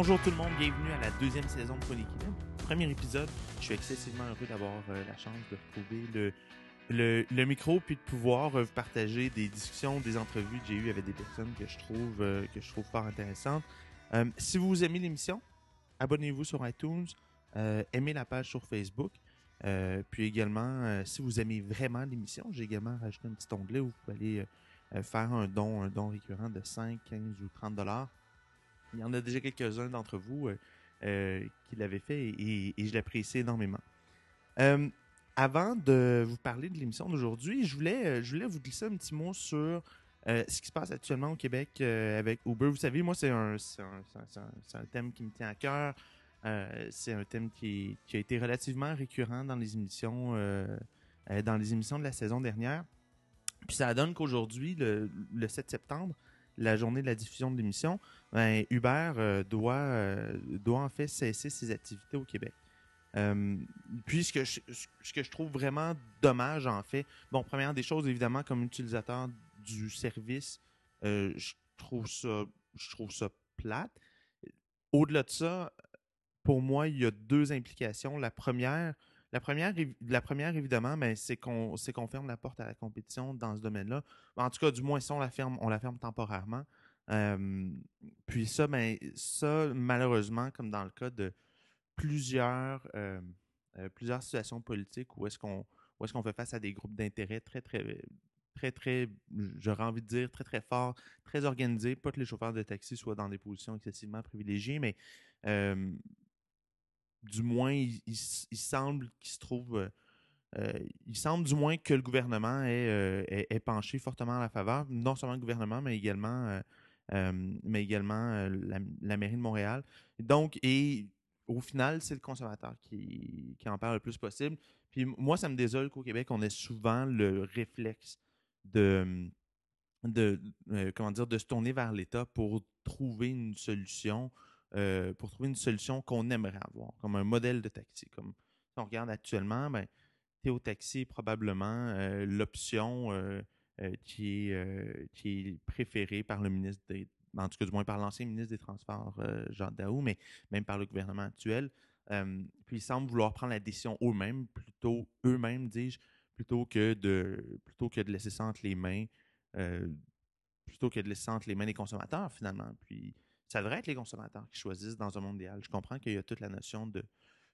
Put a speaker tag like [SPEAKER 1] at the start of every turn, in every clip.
[SPEAKER 1] Bonjour tout le monde, bienvenue à la deuxième saison de Point Premier épisode, je suis excessivement heureux d'avoir euh, la chance de retrouver le, le, micro puis de pouvoir euh, partager des discussions, des entrevues que j'ai eues avec des personnes que je trouve, euh, que je trouve fort intéressantes. Si vous aimez l'émission, abonnez-vous sur iTunes, aimez la page sur Facebook. puis également, si vous aimez vraiment l'émission, j'ai également rajouté un petit onglet où vous pouvez aller faire un don, un don récurrent de 5, 15 ou 30 dollars il y en a déjà quelques-uns d'entre vous euh, euh, qui l'avaient fait et, je l'apprécie énormément. Euh, avant de vous parler de l'émission d'aujourd'hui, je voulais, je voulais vous glisser un petit mot sur ce qui se passe actuellement au Québec avec Uber. Vous savez, moi, c'est un, thème qui me tient à cœur. c'est un thème qui, a été relativement récurrent dans les émissions, dans les émissions de la saison dernière. Puis ça donne qu'aujourd'hui, le, 7 septembre, la journée de la diffusion de l'émission, ben, Uber euh, doit, euh, doit en fait cesser ses activités au Québec. Euh, puis ce que, je, ce que je trouve vraiment dommage en fait, bon, première des choses, évidemment, comme utilisateur du service, je trouve ça je trouve ça plate. Au-delà de ça, pour moi, il y a deux implications. La première, la première, la première évidemment, ben, c'est qu'on ferme la porte à la compétition dans ce domaine-là. En tout cas, du moins, si on la ferme, on la ferme temporairement. Puis ça, ben, ça, malheureusement, comme dans le cas de plusieurs, euh, plusieurs situations politiques où est-ce qu'on est qu'on fait face à des groupes d'intérêt très, très, très, très, j'aurais envie de dire, très, très forts, très organisés. Pas que les chauffeurs de taxi soient dans des positions excessivement privilégiées, mais du moins, il, semble qu'il se trouve. Euh, euh, il semble du moins que le gouvernement est, euh, penché fortement à la faveur, non seulement le gouvernement, mais également, mais également la, mairie de Montréal. Donc, et au final, c'est le consommateur qui, qui, en parle le plus possible. Puis moi, ça me désole qu'au Québec, on ait souvent le réflexe de, de comment dire, de se tourner vers l'État pour trouver une solution pour trouver une solution qu'on aimerait avoir, comme un modèle de taxi. Comme si on regarde actuellement, ben, Théo Taxi est probablement l'option qui, est, qui est préférée par le ministre des en tout cas du moins par l'ancien ministre des Transports, Jean Daou, mais même par le gouvernement actuel. puis ils semblent vouloir prendre la décision eux-mêmes, plutôt eux-mêmes, dis-je, plutôt que de plutôt que de laisser ça entre les mains, plutôt que de laisser ça entre les mains des consommateurs finalement. Puis ça devrait être les consommateurs qui choisissent dans un monde idéal. Je comprends qu'il y a toute la notion de,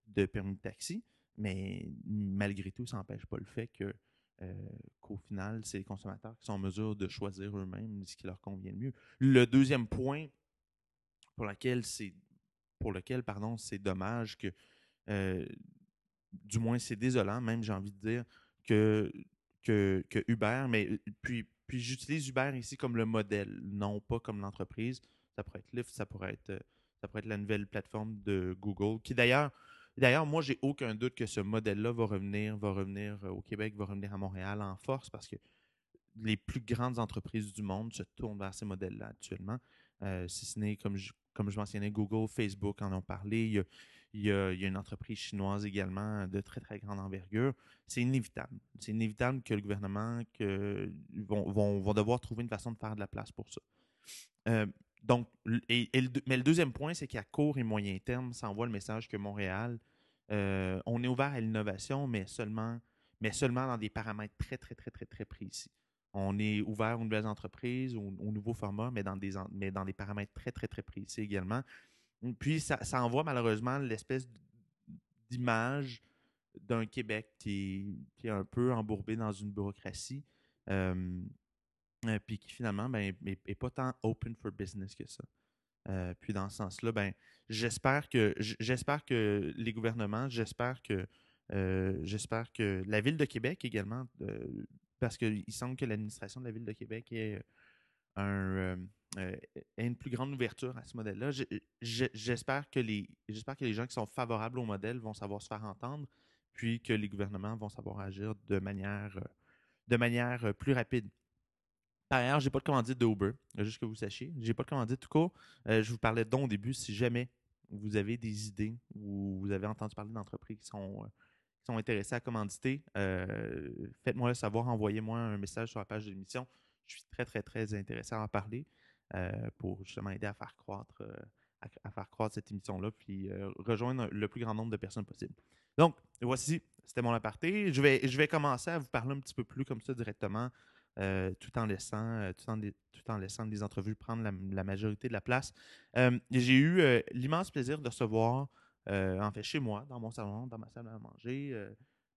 [SPEAKER 1] de permis de taxi, mais malgré tout, ça n'empêche pas le fait que euh, qu'au final, c'est les consommateurs qui sont en mesure de choisir eux-mêmes ce qui leur convient le mieux. Le deuxième point pour lequel c'est pour lequel pardon, c'est dommage que euh, du moins c'est désolant, même j'ai envie de dire que, que, que Uber, mais puis, puis j'utilise Uber ici comme le modèle, non pas comme l'entreprise ça pourrait être Lyft, ça pourrait être, euh, ça pourrait être la nouvelle plateforme de Google, qui d'ailleurs, d'ailleurs, moi, j'ai aucun doute que ce modèle-là va revenir, va revenir euh, au Québec, va revenir à Montréal en force parce que les plus grandes entreprises du monde se tournent vers ces modèles-là actuellement. Euh, si ce n'est, comme je, comme je mentionnais, Google, Facebook en ont parlé. Il y, a, une entreprise chinoise également de très, très grande envergure. C'est inévitable. C'est inévitable que le gouvernement que, vont, vont, devoir trouver une façon de faire de la place pour ça. Donc, et, mais le deuxième point, c'est qu'à court et moyen terme, ça envoie le message que Montréal, euh, on est ouvert à l'innovation, mais seulement, mais seulement dans des paramètres très, très, très, très, très précis. On est ouvert aux nouvelles entreprises, aux, nouveaux formats, mais dans, des, mais dans des paramètres très, très, très précis également. Puis, ça, envoie malheureusement l'espèce d'image d'un Québec qui est, un peu embourbé dans une bureaucratie. Euh, euh, puis qui finalement ben, est, pas tant open for business que ça. Euh, puis dans ce sens-là, ben, j'espère que j'espère que les gouvernements, j'espère que euh, j'espère que la ville de Québec également, parce qu'il semble que l'administration de la ville de Québec ait un, une plus grande ouverture à ce modèle-là. J'espère que les j'espère que les gens qui sont favorables au modèle vont savoir se faire entendre, puis que les gouvernements vont savoir agir de manière de manière plus rapide. Par ailleurs, j'ai pas de commandite de Uber, juste que vous sachiez. J'ai pas de commandite tout court. Euh, je vous parlais de au début. Si jamais vous avez des idées ou vous avez entendu parler d'entreprises qui sont, euh, sont intéressées à commanditer, euh, faites-moi le savoir, envoyez-moi un message sur la page de l'émission. Je suis très, très, très intéressé à en parler pour justement aider à faire croître, à, faire croître cette émission-là, puis rejoindre le plus grand nombre de personnes possible. Donc, voici, c'était mon aparté. Je vais, je vais commencer à vous parler un petit peu plus comme ça directement, tout, en laissant, tout, en, tout en laissant les entrevues prendre la, majorité de la place. J'ai eu l'immense plaisir de recevoir, en fait, chez moi, dans mon salon, dans ma salle à manger,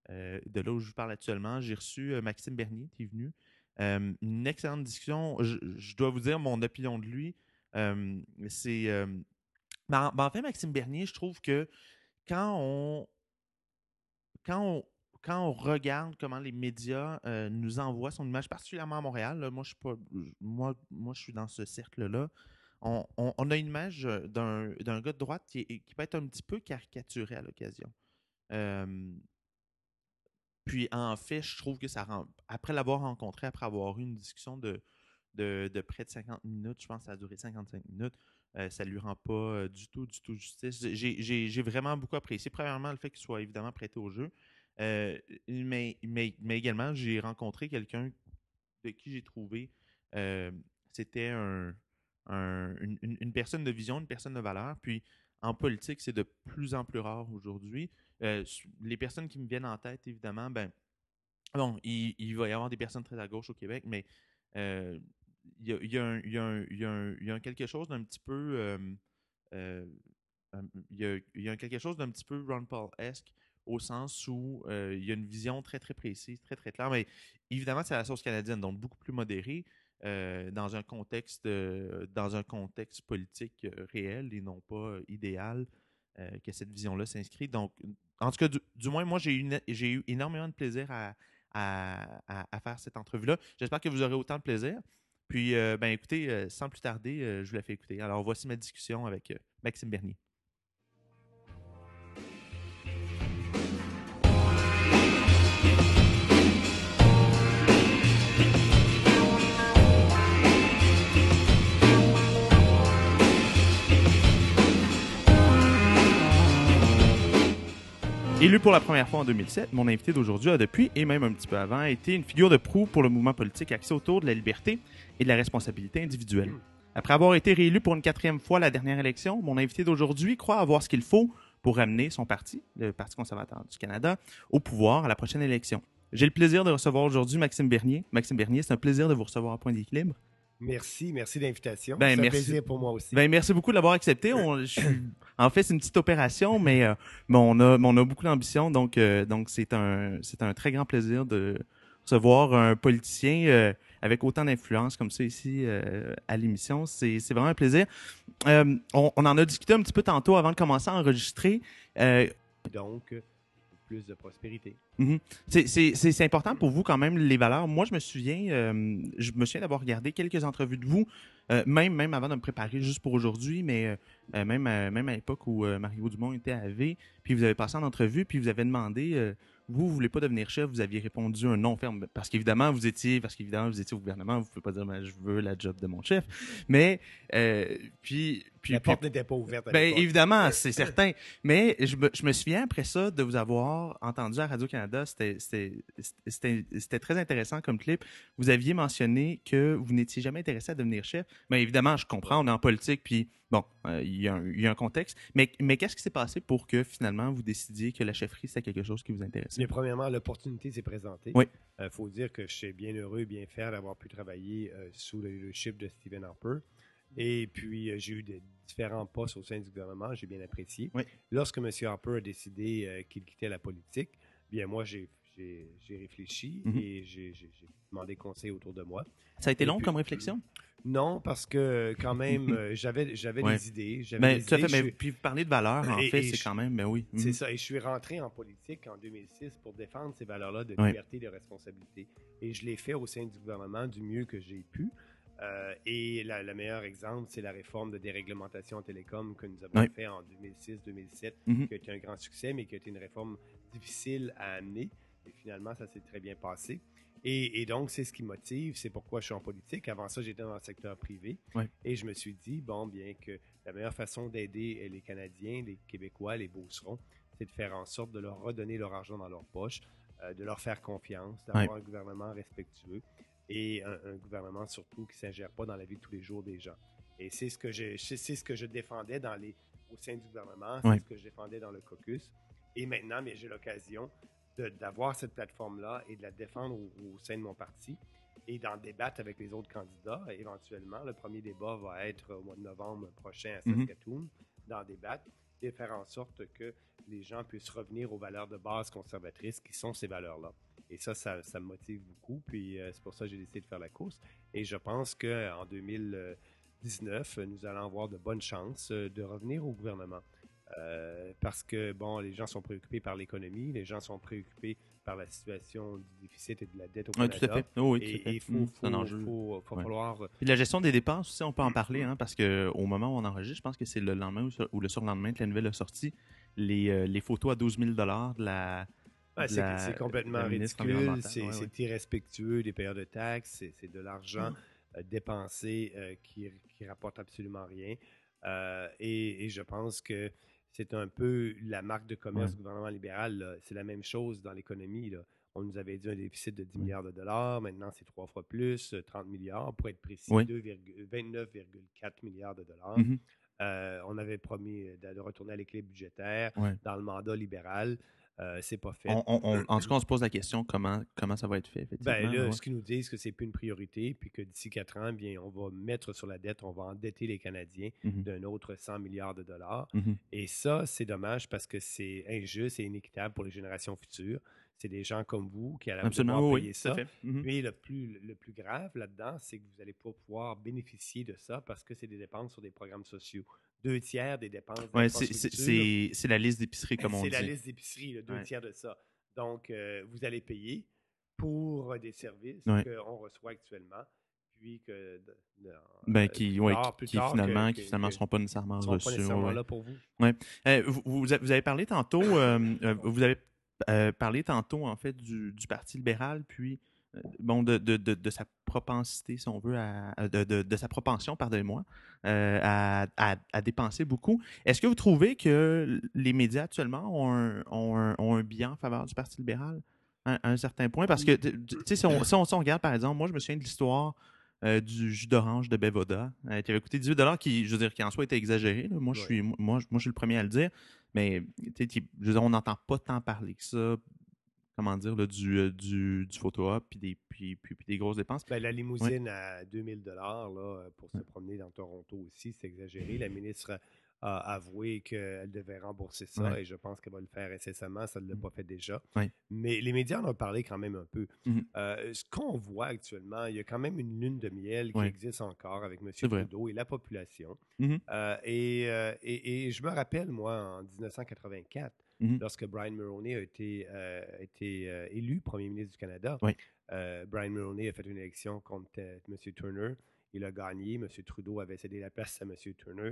[SPEAKER 1] de là où je vous parle actuellement, j'ai reçu Maxime Bernier qui est venu. une excellente discussion. Je, dois vous dire mon opinion de lui. c'est. Ben, ben, en fait, Maxime Bernier, je trouve que quand on. Quand on, quand on regarde comment les médias nous envoient son image, particulièrement à Montréal, moi, je suis pas, moi, je suis dans ce cercle-là. On, a une image d'un gars de droite qui, peut être un petit peu caricaturé à l'occasion. Puis en fait, je trouve que ça rend. Après l'avoir rencontré, après avoir eu une discussion de, près de 50 minutes, je pense que ça a duré 55 minutes, euh, ça ne lui rend pas euh, du tout, du tout justice. J'ai vraiment beaucoup apprécié. Premièrement, le fait qu'il soit évidemment prêté au jeu. Euh, mais, mais, mais, également, j'ai rencontré quelqu'un de qui j'ai trouvé c'était un, une, personne de vision, une personne de valeur. Puis en politique, c'est de plus en plus rare aujourd'hui. Euh, les personnes qui me viennent en tête, évidemment, ben, bon, il, va y avoir des personnes très à gauche au Québec, mais il y, a, quelque chose d'un petit peu. il, y a, quelque chose d'un petit peu Ron Paul-esque au sens où euh, il y a une vision très, très précise, très, très claire. Mais évidemment, c'est la source canadienne, donc beaucoup plus modérée. Euh, dans un contexte dans un contexte politique réel et non pas idéal que cette vision-là s'inscrit. Donc, en tout cas, du, moins, moi, j'ai eu, eu énormément de plaisir à, faire cette entrevue-là. J'espère que vous aurez autant de plaisir. Puis, euh, ben écoutez, euh, sans plus tarder, euh, je vous la fais écouter. Alors, voici ma discussion avec Maxime Bernier. Élu pour la première fois en 2007, mon invité d'aujourd'hui a depuis, et même un petit peu avant, été une figure de proue pour le mouvement politique axé autour de la liberté et de la responsabilité individuelle. Après avoir été réélu pour une quatrième fois la dernière élection, mon invité d'aujourd'hui croit avoir ce qu'il faut pour amener son parti, le Parti conservateur du Canada, au pouvoir à la prochaine élection. J'ai le plaisir de recevoir aujourd'hui Maxime Bernier. Maxime Bernier, c'est un plaisir de vous recevoir à Point d'équilibre.
[SPEAKER 2] Merci, merci de l'invitation.
[SPEAKER 1] Ben,
[SPEAKER 2] c'est
[SPEAKER 1] un
[SPEAKER 2] plaisir pour moi aussi.
[SPEAKER 1] Ben, merci beaucoup de l'avoir accepté. en fait, c'est une petite opération, mais, euh, on, a, on a beaucoup d'ambition, donc euh, donc c'est un c'est un très grand plaisir de recevoir un politicien euh, avec autant d'influence comme ça ici à l'émission. C'est vraiment un plaisir. On, on, en a discuté un petit peu tantôt avant de commencer à enregistrer.
[SPEAKER 2] donc plus de prospérité.
[SPEAKER 1] Mhm. C'est important pour vous quand même les valeurs. Moi, je me souviens, euh, souviens d'avoir regardé quelques entrevues de vous, euh, même, même avant de me préparer juste pour aujourd'hui, mais euh, même, même à l'époque où Mario Dumont était à V, puis vous avez passé en entrevue, puis vous avez demandé vous, vous voulez pas devenir chef, vous aviez répondu un non ferme. Parce qu'évidemment, vous étiez, vous étiez au gouvernement, vous pouvez pas dire, mais je veux la job de mon chef. Mais, puis, puis.
[SPEAKER 2] La porte n'était pas ouverte à
[SPEAKER 1] Ben, évidemment, c'est certain. Mais je me, je me souviens après ça de vous avoir entendu à Radio-Canada, c'était très intéressant comme clip. Vous aviez mentionné que vous n'étiez jamais intéressé à devenir chef. Mais évidemment, je comprends, on est en politique, puis bon, euh, il, y a un, y, a un contexte. Mais, mais qu'est-ce qui s'est passé pour que finalement vous décidiez que la chefferie, c'était quelque chose qui vous intéressait?
[SPEAKER 2] Mais premièrement, l'opportunité s'est présentée.
[SPEAKER 1] Oui.
[SPEAKER 2] Il euh, faut dire que je suis bien heureux, bien fier d'avoir pu travailler euh, sous le leadership de Stephen Harper. Et puis, j'ai eu des différents postes au sein du gouvernement, j'ai bien apprécié.
[SPEAKER 1] Oui.
[SPEAKER 2] Lorsque M. Harper a décidé qu'il quittait la politique, bien moi, j'ai réfléchi mm-hmm. et j'ai demandé conseil autour de moi.
[SPEAKER 1] Ça a été long comme réflexion?
[SPEAKER 2] Non, parce que quand même, euh, j'avais j'avais des idées.
[SPEAKER 1] Mais, tout à fait, mais puis parler de valeurs, en fait, c'est quand même, mais ben oui.
[SPEAKER 2] C'est mhm. ça, et je suis rentré en politique en 2006 pour défendre ces valeurs-là de liberté et de responsabilité. Et je l'ai fait au sein du gouvernement du mieux que j'ai pu. Euh, et le meilleur exemple, c'est la réforme de déréglementation en télécom que nous avons fait en 2006-2007, mhm. qui a été un grand succès, mais qui a été une réforme difficile à amener. Et finalement, ça s'est très bien passé. Et, donc, c'est ce qui motive, c'est pourquoi je suis en politique. Avant ça, j'étais dans le secteur privé. Et je me suis dit, bon, bien que la meilleure façon d'aider les Canadiens, les Québécois, les Beaucerons, c'est de faire en sorte de leur redonner leur argent dans leur poche, euh, de leur faire confiance, d'avoir un gouvernement respectueux et un, gouvernement surtout qui ne s'ingère pas dans la vie de tous les jours des gens. Et c'est ce que je, c'est ce que je défendais dans les, au sein du gouvernement, c'est ce que je défendais dans le caucus. Et maintenant, mais j'ai l'occasion d'avoir cette plateforme-là et de la défendre au, sein de mon parti et d'en débattre avec les autres candidats. éventuellement, le premier débat va être au mois de novembre prochain à mhm. Saskatoon, d'en débattre et faire en sorte que les gens puissent revenir aux valeurs de base conservatrices qui sont ces valeurs-là. Et ça, ça, me motive beaucoup. Puis euh, c'est pour ça que j'ai décidé de faire la course. Et je pense qu'en 2019, nous allons avoir de bonnes chances euh, de revenir au gouvernement. Euh, parce que, bon, les gens sont préoccupés par l'économie, les gens sont préoccupés par la situation du déficit et de la dette au Canada.
[SPEAKER 1] Oui, tout à fait. Oh, oui,
[SPEAKER 2] et il faut, mmh, faut, faut, falloir...
[SPEAKER 1] la gestion des dépenses aussi, on peut en parler, hein, parce qu'au moment où on enregistre, je pense que c'est le lendemain ou le surlendemain que la nouvelle a sorti, les, les photos à 12 000 de la
[SPEAKER 2] c'est complètement ridicule, c'est irrespectueux des payeurs de taxes, c'est de l'argent euh, dépensé euh, qui, qui rapporte absolument rien. Euh, et, je pense que c'est un peu la marque de commerce du gouvernement libéral. C'est la même chose dans l'économie. On nous avait dit un déficit de 10 milliards de dollars. Maintenant, c'est trois fois plus, 30 milliards. Pour être précis, 29,4 milliards de dollars. Mm-hmm. on avait promis de, retourner à l'équilibre budgétaire dans le mandat libéral. Euh, c'est pas fait.
[SPEAKER 1] en tout cas, on se pose la question comment, comment ça va être fait,
[SPEAKER 2] Ben là, ce qu'ils nous disent, que c'est plus une priorité, puis que d'ici quatre ans, bien, on va mettre sur la dette, on va endetter les Canadiens mmh d'un autre 100 milliards de dollars. Mmh et ça, c'est dommage parce que c'est injuste et inéquitable pour les générations futures c'est des gens comme vous qui allez pouvoir payer ça. Mhm. Mais le plus, le plus grave là-dedans, c'est que vous n'allez pas pouvoir bénéficier de ça parce que c'est des dépenses sur des programmes sociaux. Deux tiers des dépenses.
[SPEAKER 1] Oui, c'est la liste d'épicerie, comme on dit.
[SPEAKER 2] C'est la liste d'épicerie, deux tiers de ça. Donc, euh, vous allez payer pour des services qu'on reçoit actuellement puis que
[SPEAKER 1] ben, qui, ouais, qui, finalement qui finalement seront pas nécessairement
[SPEAKER 2] reçus. Pas nécessairement là pour vous.
[SPEAKER 1] Ouais. Euh, vous, vous, avez parlé tantôt, euh, vous avez euh, parler tantôt, en fait, du, Parti libéral, puis euh, bon, de, de, de, sa propensité, si on veut, à, de, sa propension, pardonnez-moi, euh, à, à, dépenser beaucoup. Est-ce que vous trouvez que les médias actuellement ont un, ont un, ont un en faveur du Parti libéral à, un certain point? Parce que, tu sais, si on, si, on, regarde, par exemple, moi, je me souviens de l'histoire du jus d'orange de Bevoda, qui avait coûté 18 qui, je veux dire, qui en soi était exagéré. Moi, je suis, moi, moi, je suis le premier à le dire. Mais je on n'entend pas tant parler que ça, comment dire, du, euh, du, du photo-op puis des, puis, puis, des grosses dépenses.
[SPEAKER 2] Ben, la limousine à 2000 dollars pour se promener dans Toronto aussi, c'est exagéré. La ministre a avoué qu'elle devait rembourser ça et je pense qu'elle va le faire incessamment. Ça ne l'a mmh. pas fait déjà. Mais les médias en ont parlé quand même un peu. Mmh euh, ce qu'on voit actuellement, il y a quand même une lune de miel qui existe encore avec M. Trudeau et la population. Mmh euh, euh, et, et, je me rappelle, moi, en 1984, lorsque Brian Mulroney a été, été élu premier ministre du Canada, Brian Mulroney a fait une élection contre M. Turner. Il a gagné. M. Trudeau avait cédé la place à M. Turner.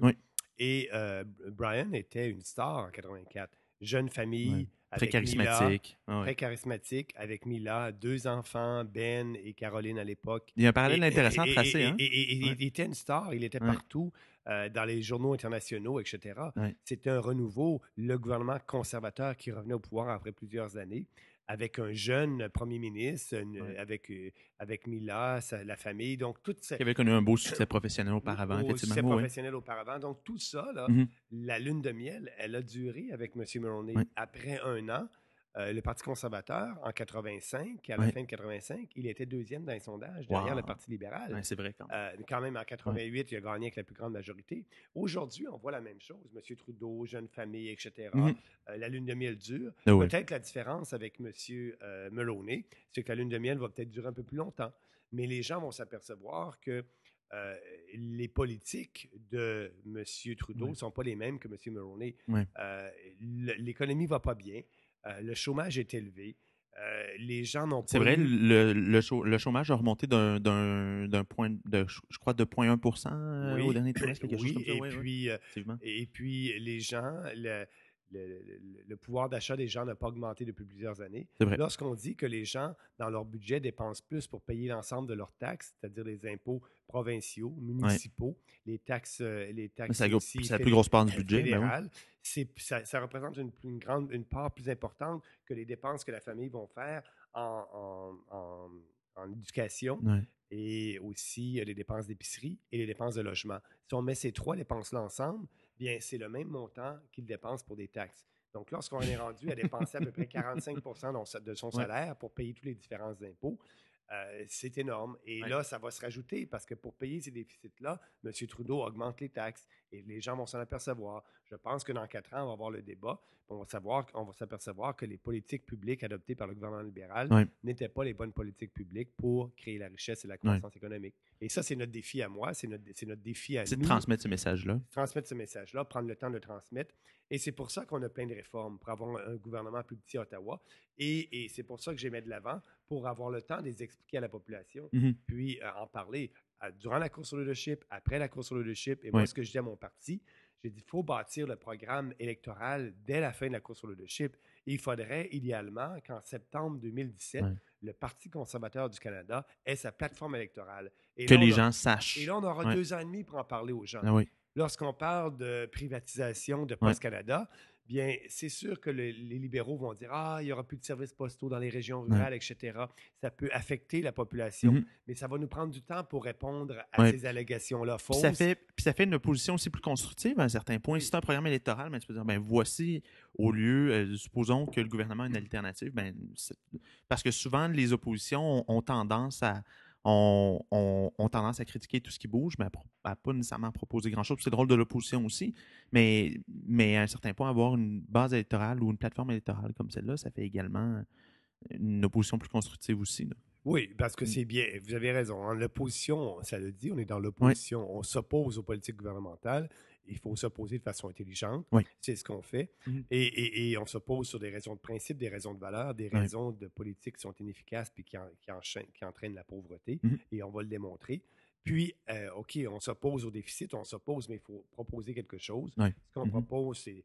[SPEAKER 2] Et euh, Brian était une star en 84. Jeune famille.
[SPEAKER 1] Très charismatique.
[SPEAKER 2] Ah très charismatique, avec Mila, deux enfants, Ben et Caroline à l'époque.
[SPEAKER 1] Il y a un parallèle intéressant
[SPEAKER 2] à
[SPEAKER 1] tracer.
[SPEAKER 2] Hein? Et, il était une star, il était partout, euh, dans les journaux internationaux, etc. C'était un renouveau, le gouvernement conservateur qui revenait au pouvoir après plusieurs années avec un jeune premier ministre, avec, euh, avec Mila, la famille. Donc, tout ça.
[SPEAKER 1] Qui avait connu un beau succès professionnel auparavant,
[SPEAKER 2] un succès professionnel auparavant. Donc, tout ça, là, mmh la lune de miel, elle a duré avec M. Mulroney. Après un an, euh, le Parti conservateur, en 85, à la fin de 85, il était deuxième dans les sondages derrière le Parti libéral.
[SPEAKER 1] c'est vrai quand
[SPEAKER 2] même. Euh, quand même, en 88, il a gagné avec la plus grande majorité. Aujourd'hui, on voit la même chose. M. Trudeau, jeune famille, etc. Mhm. Euh, la lune de miel dure. Ah peut-être la différence avec M. Meloney, c'est que la lune de miel va peut-être durer un peu plus longtemps. Mais les gens vont s'apercevoir que les politiques de M. Trudeau ne sont pas les mêmes que M. Mulroney. L'économie ne va pas bien. Euh, le chômage est élevé. Euh, les gens n'ont pas.
[SPEAKER 1] C'est vrai, le, le, chômage a remonté d'un point, de, je crois, de 0,1 euh, au dernier trimestre, quelque
[SPEAKER 2] chose comme ça. Et, puis, et puis, les gens, le, pouvoir d'achat des gens n'a pas augmenté depuis plusieurs années. Lorsqu'on dit que les gens, dans leur budget, dépensent plus pour payer l'ensemble de leurs taxes, c'est-à-dire les impôts provinciaux, municipaux, les taxes, euh, les taxes
[SPEAKER 1] c'est la plus grosse part du budget. Ben
[SPEAKER 2] ça, représente une, grande, une part plus importante que les dépenses que la famille va faire en, en, éducation et aussi les dépenses d'épicerie et les dépenses de logement. Si on met ces trois dépenses-là ensemble, bien, c'est le même montant qu'il dépense pour des taxes. Donc, lorsqu'on est rendu à dépenser à peu près 45% de son salaire pour payer tous les différents impôts, euh, c'est énorme. Et là, ça va se rajouter parce que pour payer ces déficits-là, M. Trudeau augmente les taxes et les gens vont s'en apercevoir. Je pense que dans quatre ans, on va avoir le débat. On va savoir, on va s'apercevoir que les politiques publiques adoptées par le gouvernement libéral n'étaient pas les bonnes politiques publiques pour créer la richesse et la croissance économique. Et ça, c'est notre défi à moi, c'est notre, notre défi à nous.
[SPEAKER 1] C'est de transmettre ce message-là.
[SPEAKER 2] Transmettre ce message-là, prendre le temps de le transmettre. Et c'est pour ça qu'on a plein de réformes, pour avoir un gouvernement plus petit à Ottawa. Et, c'est pour ça que j'ai mis de l'avant, pour avoir le temps de les expliquer à la population, mm-hmm. puis euh, en parler durant la course au leadership, après la course au leadership. Et moi, ce que je dis à mon parti, j'ai dit, il faut bâtir le programme électoral dès la fin de la course au leadership. il faudrait idéalement qu'en septembre 2017, le Parti conservateur du Canada ait sa plateforme électorale.
[SPEAKER 1] que les gens sachent.
[SPEAKER 2] Et là, on aura deux ans et demi pour en parler aux gens. Ah Lorsqu'on parle de privatisation de Post Canada, bien, c'est sûr que les libéraux vont dire Ah, il n'y aura plus de services postaux dans les régions rurales, etc. Ça peut affecter la population, mm-hmm. mais ça va nous prendre du temps pour répondre à ces allégations-là fausses.
[SPEAKER 1] Puis ça, fait, puis ça fait une opposition aussi plus constructive à un certain point. Si c'est un programme électoral, ben, tu peux dire ben, voici, au lieu, euh, supposons que le gouvernement a une alternative, ben, parce que souvent, les oppositions ont tendance à ont, tendance à critiquer tout ce qui bouge, mais à, pas nécessairement proposer grand-chose. C'est le rôle de l'opposition aussi, mais, mais à un certain point, avoir une base électorale ou une plateforme électorale comme celle-là, ça fait également une opposition plus constructive aussi.
[SPEAKER 2] Oui, parce que mm. c'est bien, vous avez raison. En l'opposition, ça le dit, on est dans l'opposition, on s'oppose aux politiques gouvernementales il faut s'opposer de façon intelligente. C'est ce qu'on fait. Mhm. et, on s'oppose sur des raisons de principe, des raisons de valeur, des raisons de politique qui sont inefficaces puis qui, qui, entraînent la pauvreté. Mhm. Et on va le démontrer. Puis, euh, OK, on s'oppose au déficit, on s'oppose, mais il faut proposer quelque chose. Ce qu'on mhm. propose, c'est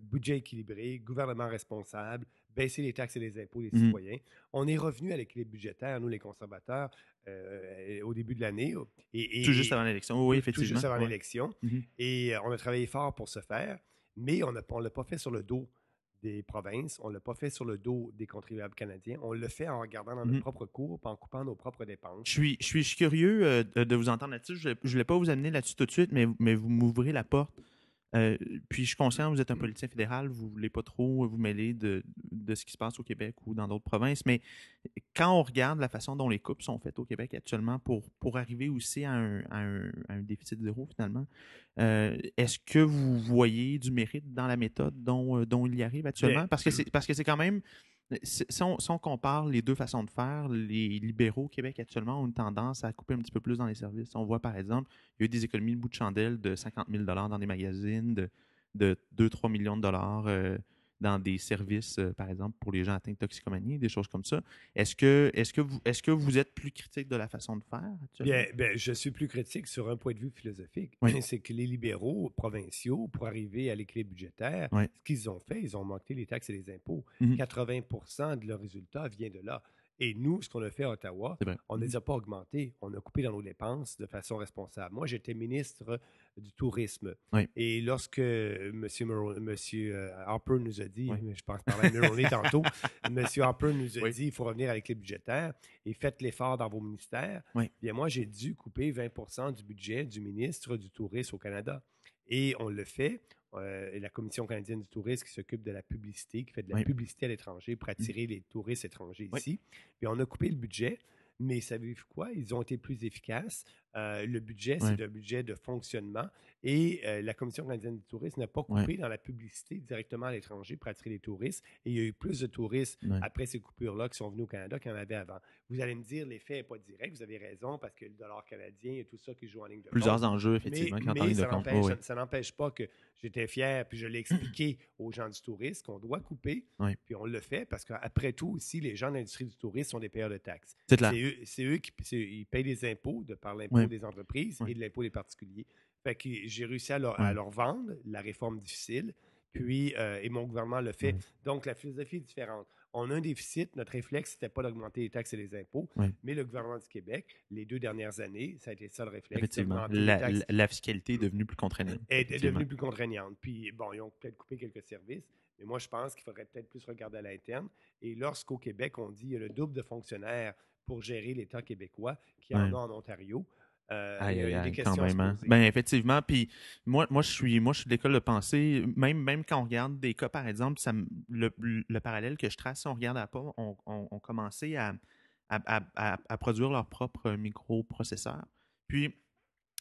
[SPEAKER 2] budget équilibré, gouvernement responsable, baisser les taxes et les impôts des citoyens. On est revenu à l'équilibre budgétaire, nous les conservateurs, euh, au début de l'année.
[SPEAKER 1] Et, tout juste avant l'élection, oui, effectivement.
[SPEAKER 2] Tout juste avant l'élection. Mhm. Et euh, on a travaillé fort pour ce faire, mais on ne l'a pas fait sur le dos des provinces, on ne l'a pas fait sur le dos des contribuables canadiens, on le fait en regardant dans nos mhm. propres cours, en coupant nos propres dépenses.
[SPEAKER 1] Je suis, je suis, curieux euh, de vous entendre là-dessus. Je ne voulais pas vous amener là-dessus tout de suite, mais, mais vous m'ouvrez la porte euh, puis je suis conscient, vous êtes un politicien fédéral, vous ne voulez pas trop vous mêler de, ce qui se passe au Québec ou dans d'autres provinces, mais quand on regarde la façon dont les coupes sont faites au Québec actuellement pour, pour arriver aussi à un, déficit zéro finalement, euh, est-ce que vous voyez du mérite dans la méthode dont, dont il y arrive actuellement? Parce que c'est parce que c'est quand même si on, compare les deux façons de faire, les libéraux au Québec actuellement ont une tendance à couper un petit peu plus dans les services. On voit par exemple, il y a eu des économies de bout de chandelle de 50 000 dans des magazines, de, de 2-3 millions de dollars euh, dans des services, euh, par exemple, pour les gens atteints de toxicomanie, des choses comme ça. Est-ce que, est que, vous, est que vous êtes plus critique de la façon de faire
[SPEAKER 2] Bien, bien, je suis plus critique sur un point de vue philosophique. C'est que les libéraux provinciaux, pour arriver à l'équilibre budgétaire, ce qu'ils ont fait, ils ont monté les taxes et les impôts. 80 mm-hmm. de leurs résultats vient de là. Et nous, ce qu'on a fait à Ottawa, on ne les a pas augmentés. On a coupé dans nos dépenses de façon responsable. Moi, j'étais ministre du tourisme. Et lorsque M. Monsieur, euh, Harper nous a dit, je pense parler à Mulroney tantôt, M. Harper nous a dit il faut revenir avec les budgétaires et faites l'effort dans vos ministères. Bien, moi, j'ai dû couper 20% du budget du ministre du tourisme au Canada. Et on le fait. Euh, et la Commission canadienne du tourisme qui s'occupe de la publicité, qui fait de la publicité à l'étranger pour attirer les touristes étrangers ici. Puis on a coupé le budget. Mais savez-vous quoi? Ils ont été plus efficaces. Euh, le budget, c'est un budget de fonctionnement. Et euh, la Commission canadienne du tourisme n'a pas coupé dans la publicité directement à l'étranger pour attirer les touristes. Et il y a eu plus de touristes après ces coupures-là qui sont venus au Canada qu'il y en avait avant. Vous allez me dire, l'effet n'est pas direct. Vous avez raison, parce que le dollar canadien et tout ça qui joue en ligne de
[SPEAKER 1] Plusieurs enjeux, effectivement,
[SPEAKER 2] mais, mais ça ça n'empêche pas que j'étais fier, puis je l'ai expliqué aux gens du tourisme qu'on doit couper. Puis on le fait parce qu'après tout, aussi, les gens de l'industrie du tourisme sont des payeurs de taxes. C'est eux, eux, qui ils payent des impôts de par l'impôt des entreprises et de l'impôt des particuliers. Fait que j'ai réussi à leur, vendre la réforme difficile, puis, euh, et mon gouvernement le fait. Donc, la philosophie est différente. On a un déficit, notre réflexe, c'était pas d'augmenter les taxes et les impôts, mais le gouvernement du Québec, les deux dernières années, ça a été ça le réflexe.
[SPEAKER 1] Effectivement, la, la, fiscalité est devenue plus contraignante.
[SPEAKER 2] Est, devenue plus contraignante. Puis, bon, ils ont peut-être coupé quelques services, Mais moi, je pense qu'il faudrait peut-être plus regarder à l'interne. Et lorsqu'au Québec, on dit qu'il y a le double de fonctionnaires pour gérer l'État québécois qu'il y en a en Ontario,
[SPEAKER 1] euh, il y a, des questions hein. Ben, effectivement. Puis moi, moi, je suis, moi, je suis de l'école de pensée. Même, même quand on regarde des cas, par exemple, ça, le, le, parallèle que je trace, si on regarde à pas, on, on, commençait à, à, à, produire leur propre microprocesseur. Puis,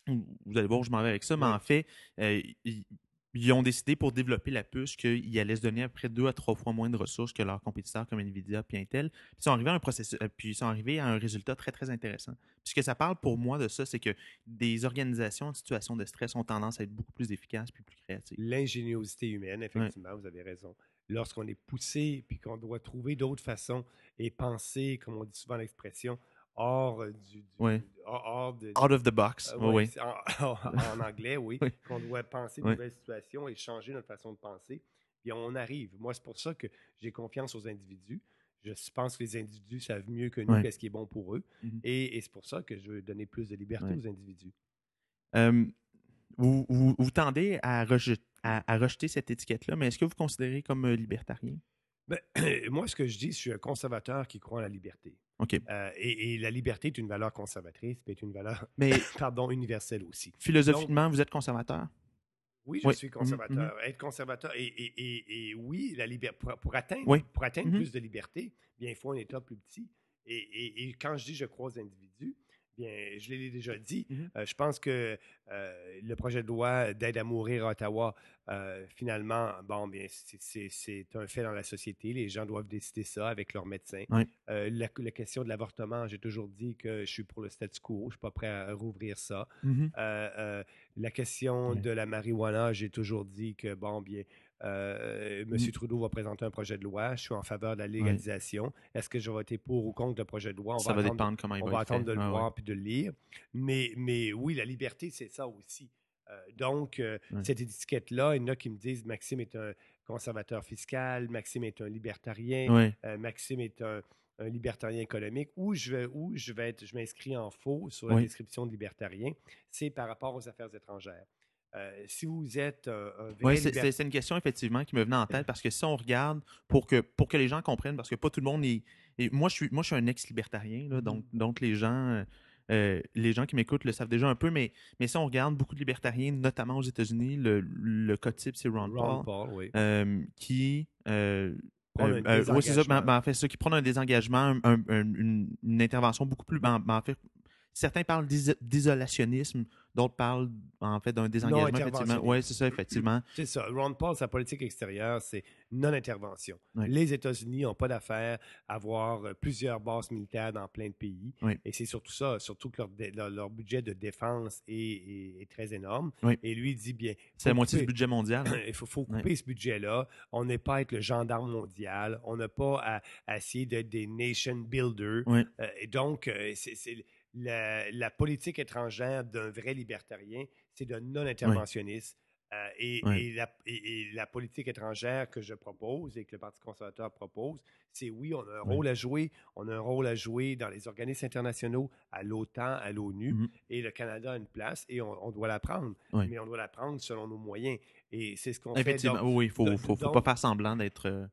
[SPEAKER 1] vous allez voir où je m'en vais avec ça, mais en fait, euh, ils ont décidé pour développer la puce qu'ils allaient se donner à peu près deux à trois fois moins de ressources que leurs compétiteurs comme Nvidia et Intel. Puis ils sont arrivés à un processus, euh, puis ils sont arrivés à un résultat très très intéressant. Puis ce que ça parle pour moi de ça, c'est que des organisations en situation de stress ont tendance à être beaucoup plus efficaces puis plus créatives.
[SPEAKER 2] L'ingéniosité humaine, effectivement, vous avez raison. Lorsqu'on est poussé puis qu'on doit trouver d'autres façons et penser, comme on dit souvent l'expression, hors euh, du,
[SPEAKER 1] hors, de, out of the box,
[SPEAKER 2] euh, oui. En, anglais, oui, qu'on doit penser de nouvelles situations et changer notre façon de penser. Puis on arrive. Moi, c'est pour ça que j'ai confiance aux individus. Je pense que les individus savent mieux que nous qu'est-ce qui est bon pour eux. Mm-hmm. Et, c'est pour ça que je veux donner plus de liberté aux individus.
[SPEAKER 1] vous, vous, tendez à, rejeter, à, rejeter cette étiquette-là, mais est-ce que vous considérez comme euh, libertarien?
[SPEAKER 2] Ben, moi, ce que je dis, je suis un conservateur qui croit en la liberté. Euh, et, la liberté est une valeur conservatrice, mais est une valeur mais, pardon, universelle aussi.
[SPEAKER 1] Philosophiquement, vous êtes conservateur?
[SPEAKER 2] Oui, je suis conservateur. Mm-hmm. Être conservateur, et, oui, la liberté, pour, atteindre, pour atteindre mm-hmm. plus de liberté, bien, il faut un État plus petit. Et, quand je dis je crois aux individus, Bien, je l'ai déjà dit. Mm-hmm. Euh, je pense que euh, le projet de loi d'aide à mourir à Ottawa, euh, finalement, bon, bien, c'est un fait dans la société. Les gens doivent décider ça avec leur médecin. La, question de l'avortement, j'ai toujours dit que je suis pour le statu quo. Je ne suis pas prêt à rouvrir ça. Mm-hmm. la question de la marijuana, j'ai toujours dit que, bon, bien, euh, M. Mmh. Trudeau va présenter un projet de loi. Je suis en faveur de la légalisation. Est-ce que je vais voter pour ou contre le projet de loi?
[SPEAKER 1] On ça va, dépendre comment il
[SPEAKER 2] on
[SPEAKER 1] va,
[SPEAKER 2] attendre de le voir puis de le lire. Mais, mais oui, la liberté, c'est ça aussi. Euh, donc, euh, cette étiquette-là, il y en a qui me disent Maxime est un conservateur fiscal, Maxime est un libertarien, Maxime est un, libertarien économique, où je vais, où je vais être, je m'inscris en faux sur la description de libertarien, c'est par rapport aux affaires étrangères. Euh, si vous êtes un
[SPEAKER 1] Oui, c'est une question effectivement qui me venait en tête parce que si on regarde, pour que, pour que les gens comprennent, parce que pas tout le monde est. moi, je suis, moi, je suis un ex-libertarien, mm-hmm. donc, donc les gens. Euh, les gens qui m'écoutent le savent déjà un peu, mais, mais si on regarde beaucoup de libertariens, notamment aux États-unis, le, le type, c'est Ron, Paul, euh, qui euh, oui, c'est ça. Ben, en fait, ça qui prend un désengagement, une, intervention beaucoup plus. Ben, ben, en fait, certains parlent d'isolationnisme, d'autres parlent en fait d'un désengagement. Effectivement. Oui, c'est ça, effectivement.
[SPEAKER 2] C'est ça. Ron Paul, sa politique extérieure, c'est non-intervention. Les États-Unis n'ont pas d'affaire à avoir euh, plusieurs bases militaires dans plein de pays. Et c'est surtout ça, surtout que leur, leur, budget de défense est, est, très énorme. Et lui dit bien.
[SPEAKER 1] C'est la moitié du budget mondial.
[SPEAKER 2] Il faut, faut couper ce budget-là. On n'est pas à être le gendarme mondial. On n'a pas à, essayer d'être des nation builders. Euh, et donc, euh, c'est la, politique étrangère d'un vrai libertarien, c'est de non-interventionniste. Euh, et, la, politique étrangère que je propose et que le Parti conservateur propose, c'est oui, on a un rôle à jouer. On a un rôle à jouer dans les organismes internationaux, à l'OTAN, à l'ONU. Mm-hmm. Et le Canada a une place et on, doit la prendre. Mais on doit la prendre selon nos moyens. Et c'est ce qu'on fait.
[SPEAKER 1] Effectivement, oui, il ne faut, pas faire semblant d'être. Euh,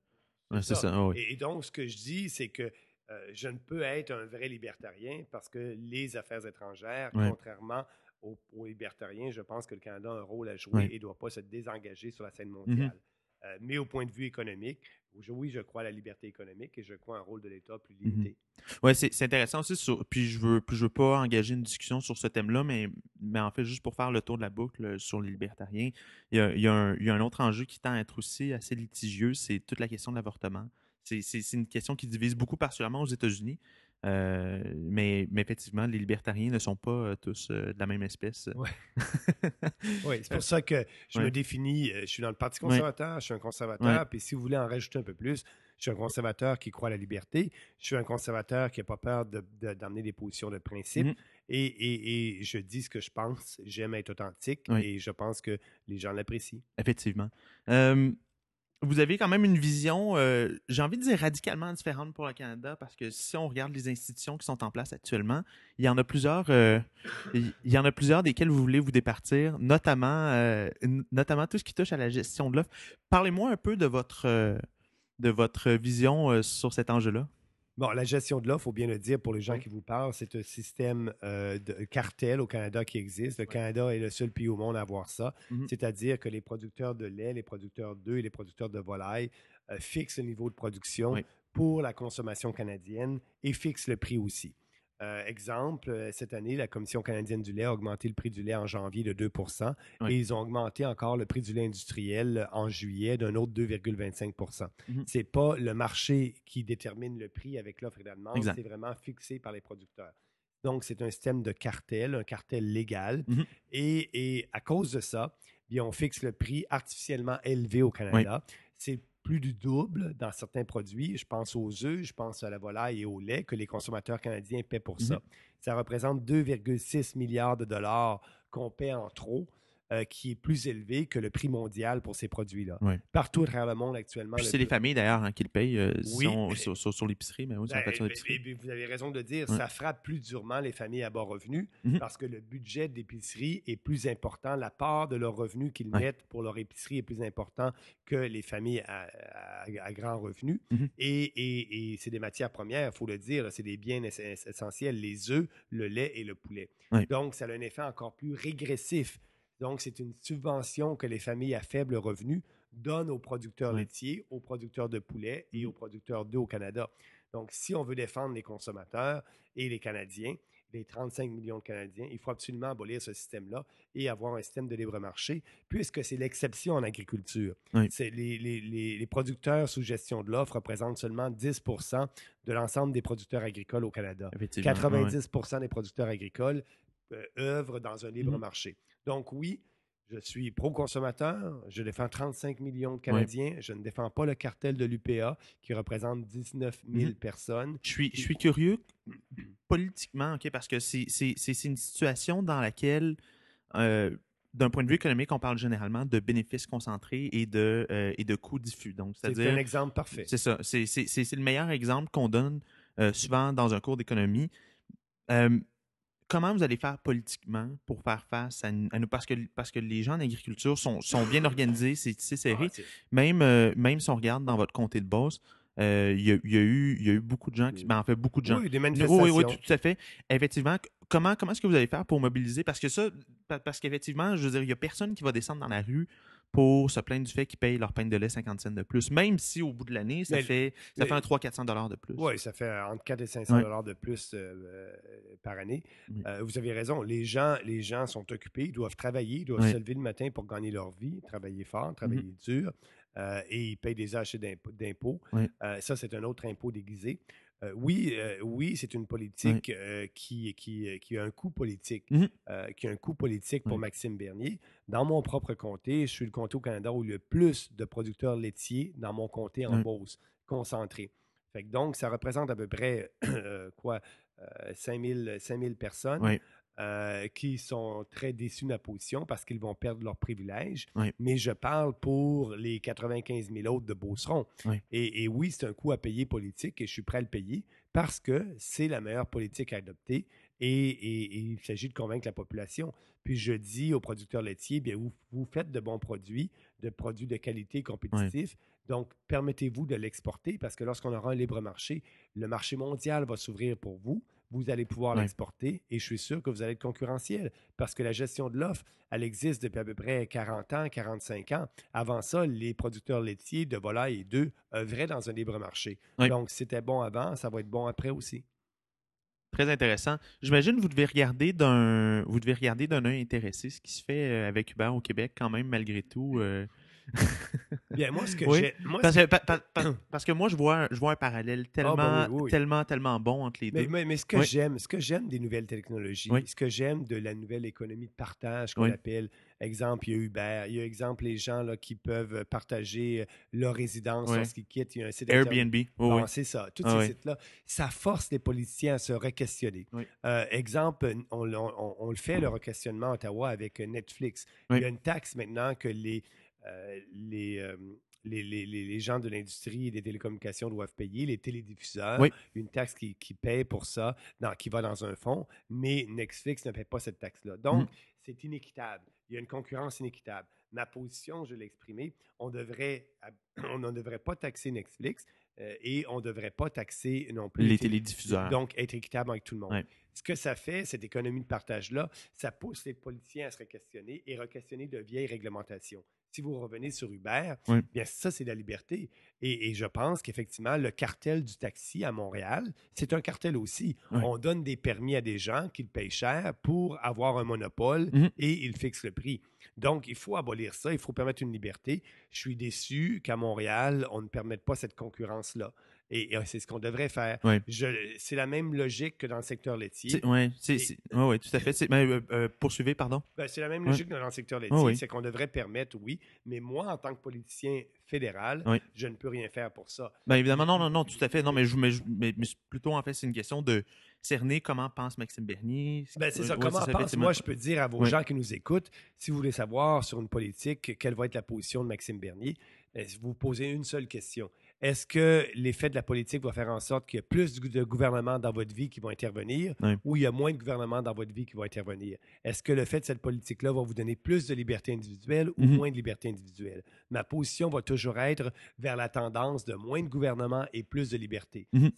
[SPEAKER 1] c'est ça.
[SPEAKER 2] et, donc, ce que je dis, c'est que euh, je ne peux être un vrai libertarien parce que les affaires étrangères, contrairement aux, libertariens, je pense que le Canada a un rôle à jouer et ne doit pas se désengager sur la scène mm-hmm. mondiale. Euh, mais au point de vue économique, oui, je crois à la liberté économique et je crois à un rôle de l'État plus mm-hmm. limité.
[SPEAKER 1] Oui, c'est intéressant aussi. puis je veux, je veux pas engager une discussion sur ce thème-là, mais, mais en fait, juste pour faire le tour de la boucle sur les libertariens, il y a, il y a, un, il y a un autre enjeu qui tend à être aussi assez litigieux, c'est toute la question de l'avortement. C'est une question qui divise beaucoup, particulièrement aux États-Unis. Euh, mais, mais, effectivement, les libertariens ne sont pas euh, tous euh, de la même espèce.
[SPEAKER 2] Oui, c'est pour ça que je me définis, je suis dans le Parti conservateur, je suis un conservateur, puis si vous voulez en rajouter un peu plus, je suis un conservateur qui croit à la liberté, je suis un conservateur qui n'a pas peur d'amener de, des positions de principe, et, et, et, je dis ce que je pense, j'aime être authentique, et je pense que les gens l'apprécient.
[SPEAKER 1] Effectivement vous avez quand même une vision, euh, j'ai envie de dire radicalement différente pour le Canada, parce que si on regarde les institutions qui sont en place actuellement, il y en a plusieurs, euh, il y en a plusieurs desquelles vous voulez vous départir, notamment, euh, notamment tout ce qui touche à la gestion de l'offre. Parlez-moi un peu de votre, de votre vision sur cet enjeu-là.
[SPEAKER 2] Bon, la gestion de l'offre, il faut bien le dire pour les gens qui vous parlent, c'est un système euh, de cartel au Canada qui existe. Le Canada est le seul pays au monde à avoir ça. Mm-hmm. C'est-à-dire que les producteurs de lait, les producteurs d'œufs et les producteurs de volailles euh, fixent le niveau de production pour la consommation canadienne et fixent le prix aussi. Euh, exemple, euh, cette année, la Commission canadienne du lait a augmenté le prix du lait en janvier de 2% et ils ont augmenté encore le prix du lait industriel en juillet d'un autre 2,25 mhm. Ce n'est pas le marché qui détermine le prix avec l'offre et la demande, c'est vraiment fixé par les producteurs. Donc, c'est un système de cartel, un cartel légal. Mhm. et, à cause de ça, bien, on fixe le prix artificiellement élevé au Canada. C'est plus du double dans certains produits. Je pense aux œufs, je pense à la volaille et au lait que les consommateurs canadiens paient pour ça. Mhm. Ça représente 2,6 milliards de dollars qu'on paie en trop euh, qui est plus élevé que le prix mondial pour ces produits-là. Partout à travers le monde actuellement.
[SPEAKER 1] c'est les familles d'ailleurs hein, qui le payent euh, sur, l'épicerie, mais oui, ben,
[SPEAKER 2] ben, Vous avez raison de dire, ça frappe plus durement les familles à bas revenus mhm. parce que le budget d'épicerie est plus important. La part de leurs revenus qu'ils mettent pour leur épicerie est plus important que les familles à, à, grands revenus. Mhm. Et, et, c'est des matières premières, il faut le dire, c'est des biens essentiels, les œufs, le lait et le poulet. Donc, ça a un effet encore plus régressif donc, c'est une subvention que les familles à faible revenu donnent aux producteurs laitiers, aux producteurs de poulet et aux producteurs d'eau au Canada. Donc, si on veut défendre les consommateurs et les Canadiens, les 35 millions de Canadiens, il faut absolument abolir ce système-là et avoir un système de libre marché, puisque c'est l'exception en agriculture. Les, les, les, producteurs sous gestion de l'offre représentent seulement 10 de l'ensemble des producteurs agricoles au Canada. 90 des producteurs agricoles euh, œuvrent dans un libre mm-hmm. marché. Donc oui, je suis pro-consommateur, je défends 35 millions de Canadiens, je ne défends pas le cartel de l'UPA qui représente 19 000 mhm. personnes.
[SPEAKER 1] Je suis, je suis curieux politiquement, ok, parce que c'est une situation dans laquelle, euh, d'un point de vue économique, on parle généralement de bénéfices concentrés et de, euh, et de coûts diffus.
[SPEAKER 2] C'est un exemple parfait.
[SPEAKER 1] C'est ça. C'est le meilleur exemple qu'on donne euh, souvent dans un cours d'économie comment vous allez faire politiquement pour faire face à, nous? Parce que, parce que les gens en agriculture sont, sont bien organisés, c'est serré. Ah, même, euh, même si on regarde dans votre comté de boss, euh, il y, a, eu, y a eu beaucoup de gens qui. Ben, en fait, beaucoup de gens.
[SPEAKER 2] Oui, des manifestations.
[SPEAKER 1] Oui, oui, tout, à fait. Effectivement, comment, comment est-ce que vous allez faire pour mobiliser? Parce que ça, parce qu'effectivement, je veux dire, il n'y a personne qui va descendre dans la rue pour se plaindre du fait qu'ils payent leur pain de lait 50 cents de plus. Même si au bout de l'année, ça, fait, ça fait un 300-400 de plus.
[SPEAKER 2] Oui, ça fait entre 4 et 500 de plus euh, euh, par année. Euh, vous avez raison. Les gens, les gens sont occupés, ils doivent travailler, ils doivent se lever le matin pour gagner leur vie, travailler fort, travailler mm-hmm. dur. et ils payent des achats d'impôts. ça, c'est un autre impôt déguisé. Euh, oui, euh, oui, c'est une politique euh, qui, qui, qui, a un coût politique, qui a un coût politique pour Maxime Bernier. Dans mon propre comté, je suis le comté au Canada où il y a le plus de producteurs laitiers dans mon comté en Beauce, concentré. Fait donc, ça représente à peu près quoi, 5000, 5000 personnes. Euh, qui sont très déçus de ma position parce qu'ils vont perdre leurs privilèges. Mais je parle pour les 95 000 autres de Beauceron. Et, oui, c'est un coût à payer politique et je suis prêt à le payer parce que c'est la meilleure politique à adopter et, il s'agit de convaincre la population. Puis je dis aux producteurs laitiers, bien, vous, vous faites de bons produits, de produits de qualité compétitifs. Donc, permettez-vous de l'exporter parce que lorsqu'on aura un libre marché, le marché mondial va s'ouvrir pour vous vous allez pouvoir l'exporter et je suis sûr que vous allez être concurrentiel parce que la gestion de l'offre, elle existe depuis à peu près 40 ans, 45 ans. Avant ça, les producteurs laitiers de volailles et d'œufs œuvraient dans un libre marché. Donc, c'était bon avant, ça va être bon après aussi.
[SPEAKER 1] Très intéressant. J'imagine que vous devez regarder d'un vous devez regarder d'un œil intéressé ce qui se fait euh, avec Uber au Québec quand même malgré tout. Euh,
[SPEAKER 2] Bien, moi, ce que
[SPEAKER 1] j'ai. Parce, que moi, je vois, je vois un parallèle tellement, ah, ben tellement, tellement bon entre les deux.
[SPEAKER 2] Mais, mais ce que j'aime, ce que j'aime des nouvelles technologies, ce que j'aime de la nouvelle économie de partage qu'on appelle, exemple, il y a Uber, il y a exemple les gens là, qui peuvent partager euh, leur résidence lorsqu'ils quittent. Il y a un
[SPEAKER 1] site Airbnb.
[SPEAKER 2] c'est ça. Tous ah ces sites-là, ça force les politiciens à se re-questionner. Euh, exemple, on, on, le fait, le re-questionnement à Ottawa avec Netflix. Il y a une taxe maintenant que les euh, les, euh, les, gens de l'industrie et des télécommunications doivent payer, les télédiffuseurs, une taxe qui, qui paye pour ça, qui va dans un fonds, mais Netflix ne paie pas cette taxe-là. Donc, mm. c'est inéquitable. Il y a une concurrence inéquitable. Ma position, je l'ai exprimée, on, devrait, on ne devrait pas taxer Netflix euh, et on ne devrait pas taxer non plus
[SPEAKER 1] les télédiffuseurs.
[SPEAKER 2] Donc, être équitable avec tout le monde. Ce que ça fait, cette économie de partage-là, ça pousse les politiciens à se questionner et re-questionner de vieilles réglementations si vous revenez sur Uber, bien ça, c'est la liberté. Et, je pense qu'effectivement, le cartel du taxi à Montréal, c'est un cartel aussi. On donne des permis à des gens qui le payent cher pour avoir un monopole mhm. et ils fixent le prix. Donc, il faut abolir ça, il faut permettre une liberté. Je suis déçu qu'à Montréal, on ne permette pas cette concurrence-là. Et, c'est ce qu'on devrait faire. C'est la même logique que dans le secteur laitier.
[SPEAKER 1] Oui, ouais, tout à fait. Euh, euh, poursuivez, pardon.
[SPEAKER 2] Ben, c'est la même logique que dans le secteur laitier. C'est qu'on devrait permettre, oui, mais moi, en tant que politicien fédéral, je ne peux rien faire pour ça.
[SPEAKER 1] Bien évidemment, non, non, non, tout à fait. Non, mais, je, mais, mais, plutôt, en fait, c'est une question de cerner comment pense Maxime Bernier.
[SPEAKER 2] Ben, c'est ça, comment pense. Moi, je peux dire à vos gens qui nous écoutent, si vous voulez savoir sur une politique, quelle va être la position de Maxime Bernier, ben, vous posez une seule question. Est-ce que l'effet de la politique va faire en sorte qu'il y a plus de gouvernements dans votre vie qui vont intervenir ou il y a moins de gouvernements dans votre vie qui vont intervenir? Est-ce que le fait de cette politique-là va vous donner plus de liberté individuelle ou mhm. moins de liberté individuelle? Ma position va toujours être vers la tendance de moins de gouvernements et plus de liberté. Mhm.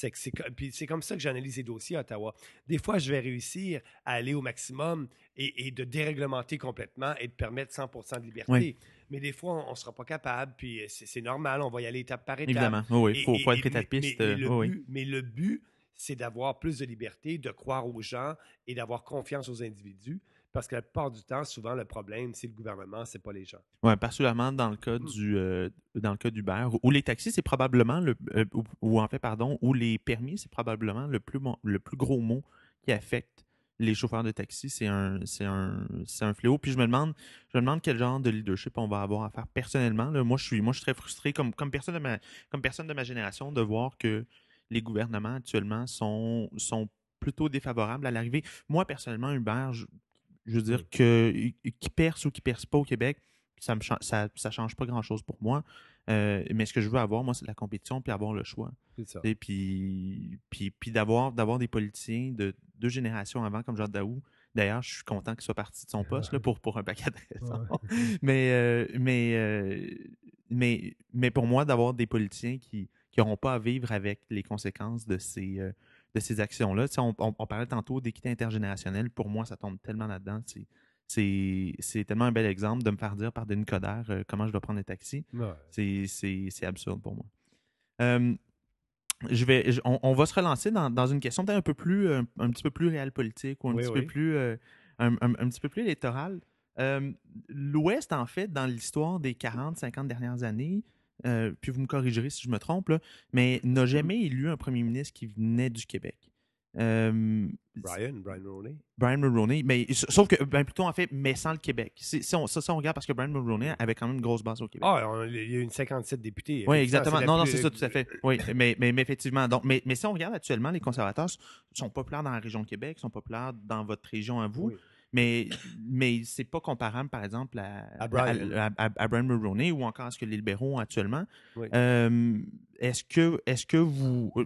[SPEAKER 2] C'est comme ça que j'analyse les dossiers à Ottawa. Des fois, je vais réussir à aller au maximum et, de déréglementer complètement et de permettre 100% de liberté mais des fois, on ne sera pas capable, puis c'est normal, on va y aller étape par étape.
[SPEAKER 1] Évidemment, oui, il faut, être étapiste.
[SPEAKER 2] Mais, le, mais le but, c'est d'avoir plus de liberté, de croire aux gens et d'avoir confiance aux individus. Parce que la plupart du temps, souvent, le problème, c'est le gouvernement, c'est pas les gens.
[SPEAKER 1] Oui, particulièrement dans le cas mmh. du euh, dans le cas d'Uber, où les taxis, c'est probablement le euh, ou, en fait, pardon, où les permis, c'est probablement le plus le plus gros mot qui affecte les chauffeurs de taxi, c'est un, c'est un, un fléau. Puis je me demande, je me demande quel genre de leadership on va avoir à faire personnellement. Moi, je suis, moi, je suis très frustré comme, comme personne de ma, comme personne de ma génération de voir que les gouvernements actuellement sont, sont plutôt défavorables à l'arrivée. Moi, personnellement, Uber, je, veux dire que qui perce ou qui perce pas au Québec, ça ne ça, ça change pas grand-chose pour moi. Euh, mais ce que je veux avoir, moi, c'est la compétition puis avoir le choix. Et puis, puis, puis d'avoir, d'avoir des politiciens de deux générations avant, comme Jacques Daou. D'ailleurs, je suis content qu'il soit parti de son poste là, pour, pour un paquet de raisons. mais, euh, mais, euh, mais, mais pour moi, d'avoir des politiciens qui n'auront pas à vivre avec les conséquences de ces, de ces actions-là. On, on, on, parlait tantôt d'équité intergénérationnelle. Pour moi, ça tombe tellement là-dedans. C'est tellement un bel exemple de me faire dire par Denis Coderre euh, comment je dois prendre un taxi. C'est absurde pour moi. Euh, je vais, on, va se relancer dans, dans une question peut-être un peu plus, un, petit peu plus réelle politique ou un, petit, Peu plus, euh, un, petit peu plus électorale. L'Ouest, en fait, dans l'histoire des 40, 50 dernières années, puis vous me corrigerez si je me trompe, mais n'a jamais élu un premier ministre qui venait du Québec.
[SPEAKER 2] Euh, Brian, Brian Mulroney.
[SPEAKER 1] Brian Mulroney, mais sauf que, ben, plutôt en fait, mais sans le Québec. Si on, ça, ça, on regarde parce que Brian Mulroney avait quand même une grosse base au Québec.
[SPEAKER 2] Ah, il y a une 57 députés.
[SPEAKER 1] Oui, exactement. non, non, c'est ça, tout à fait. Oui, mais, mais, effectivement. Donc, mais, mais si on regarde actuellement, les conservateurs sont populaires dans la région de Québec, sont populaires dans votre région à vous. Mais, mais c'est pas comparable, par exemple, à, à, Brian. à, Brian Mulroney ou encore à ce que les libéraux ont actuellement. Euh, est-ce que, est que vous, euh,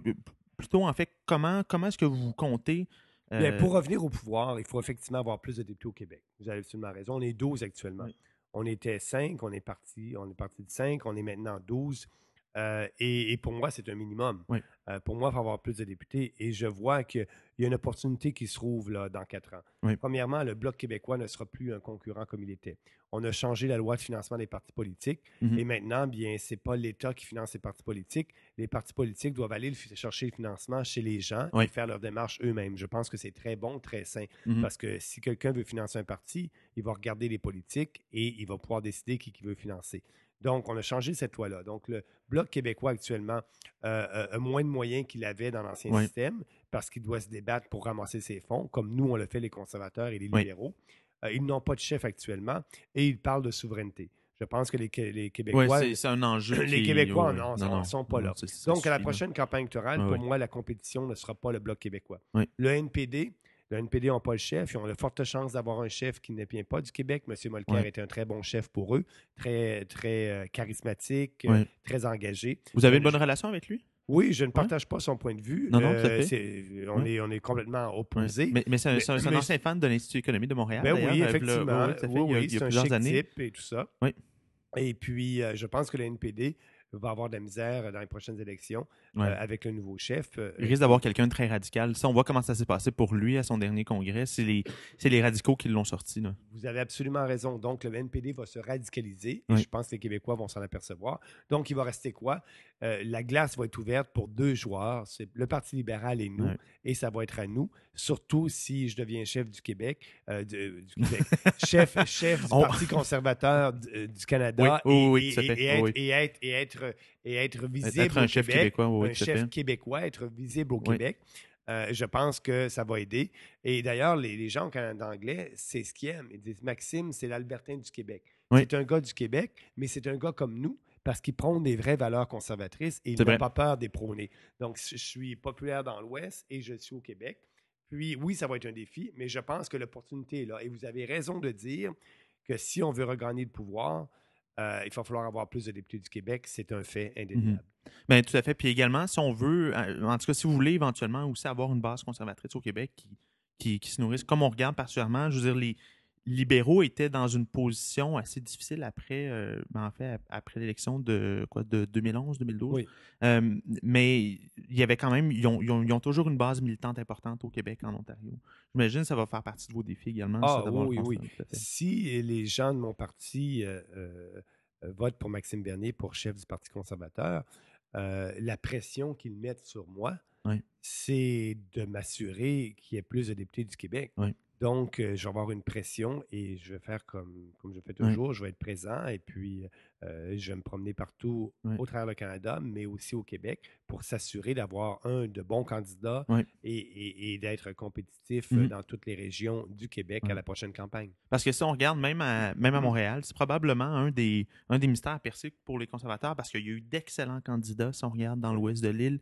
[SPEAKER 1] plutôt, en fait, comment, comment est-ce que vous comptez
[SPEAKER 2] euh, pour revenir au pouvoir, il faut effectivement avoir plus de députés au Québec. Vous avez absolument raison. On est 12 actuellement. On était 5, on est parti, on est parti de 5, on est maintenant 12. Euh, et, pour moi, c'est un minimum. Euh, pour moi, il faut avoir plus de députés. Et je vois qu'il y a une opportunité qui se trouve là, dans quatre ans. Premièrement, le Bloc québécois ne sera plus un concurrent comme il était. On a changé la loi de financement des partis politiques. Mhm. Et maintenant, bien, ce n'est pas l'État qui finance les partis politiques. Les partis politiques doivent aller chercher le financement chez les gens et faire leur démarche eux-mêmes. Je pense que c'est très bon, très sain. Mhm. Parce que si quelqu'un veut financer un parti, il va regarder les politiques et il va pouvoir décider qui, qui veut financer. Donc, on a changé cette loi-là. Donc, le Bloc québécois actuellement euh, euh, a moins de moyens qu'il avait dans l'ancien système parce qu'il doit se débattre pour ramasser ses fonds, comme nous, on le fait les conservateurs et les libéraux. Euh, ils n'ont pas de chef actuellement et ils parlent de souveraineté. Je pense que les, Québécois.
[SPEAKER 1] Oui, c'est un enjeu.
[SPEAKER 2] Les Québécois, non, ne sont pas là. Donc, à la prochaine campagne électorale, pour moi, la compétition ne sera pas le Bloc québécois. Le NPD, Le NPD n'a pas le chef. Ils ont de fortes chances d'avoir un chef qui ne vient pas du Québec. M. Molker est un très bon chef pour eux, très, très euh, charismatique, très engagé.
[SPEAKER 1] Vous avez une bonne relation avec lui?
[SPEAKER 2] Oui, je ne partage pas son point de vue.
[SPEAKER 1] Non, non, tout à fait.
[SPEAKER 2] on, est, on est complètement opposés.
[SPEAKER 1] Mais, c'est un, ancien fan de l'Institut économique de Montréal.
[SPEAKER 2] Ben oui, effectivement.
[SPEAKER 1] oui, il y a, plusieurs années.
[SPEAKER 2] Type et tout ça.
[SPEAKER 1] Oui.
[SPEAKER 2] Et puis, je pense que le NPD va avoir de la misère dans les prochaines élections euh, avec le nouveau chef. Euh,
[SPEAKER 1] il risque d'avoir quelqu'un de très radical. Ça, on voit comment ça s'est passé pour lui à son dernier congrès. C'est les, les radicaux qui l'ont sorti.
[SPEAKER 2] Vous avez absolument raison. Donc, le NPD va se radicaliser. Et je pense que les Québécois vont s'en apercevoir. Donc, il va rester quoi? Euh, la glace va être ouverte pour deux joueurs. C'est le Parti libéral et nous. Et ça va être à nous. Surtout si je deviens chef du Québec. du, Québec. chef, chef du Parti conservateur du, Canada.
[SPEAKER 1] Oui,
[SPEAKER 2] et, être, et être et être visible être un chef québécois, un chef québécois, être visible au Québec. Euh, je pense que ça va aider. Et d'ailleurs, les, gens au Canada anglais, c'est ce qu'ils aiment. Ils disent Maxime, c'est l'Albertin du Québec. C'est un gars du Québec, mais c'est un gars comme nous parce qu'il prône des vraies valeurs conservatrices et il n'a pas peur des prôner. Donc, je suis populaire dans l'Ouest et je suis au Québec. Puis, oui, ça va être un défi, mais je pense que l'opportunité est là. Et vous avez raison de dire que si on veut regagner le pouvoir, euh, il va falloir avoir plus de députés du Québec. C'est un fait mhm. indéniable.
[SPEAKER 1] Bien, tout à fait. Puis également, si on veut, euh, en tout cas, si vous voulez éventuellement aussi avoir une base conservatrice au Québec qui, qui, se nourrisse, comme on regarde particulièrement, je veux dire, les, libéraux étaient dans une position assez difficile après, euh, ben, en fait, après l'élection de quoi, de 2011-2012. Euh, mais il y avait quand même, ils ont, toujours une base militante importante au Québec, en Ontario. J'imagine que ça va faire partie de vos défis également.
[SPEAKER 2] Ah, oui, oui. Si les gens de mon parti euh, votent pour Maxime Bernier pour chef du Parti conservateur, la pression qu'ils mettent sur moi, c'est de m'assurer qu'il y ait plus de députés du Québec. Donc, je vais avoir une pression et je vais faire comme, comme je fais toujours, je vais être présent et puis je vais me promener partout au travers du Canada, mais aussi au Québec pour s'assurer d'avoir un de bons candidats et, d'être compétitif mmh dans toutes les régions du Québec à la prochaine campagne.
[SPEAKER 1] Parce que si on regarde même à, même à mmh Montréal, c'est probablement un des, un des mystères percés pour les conservateurs parce qu'il y a eu d'excellents candidats si on regarde dans l'ouest de l'île.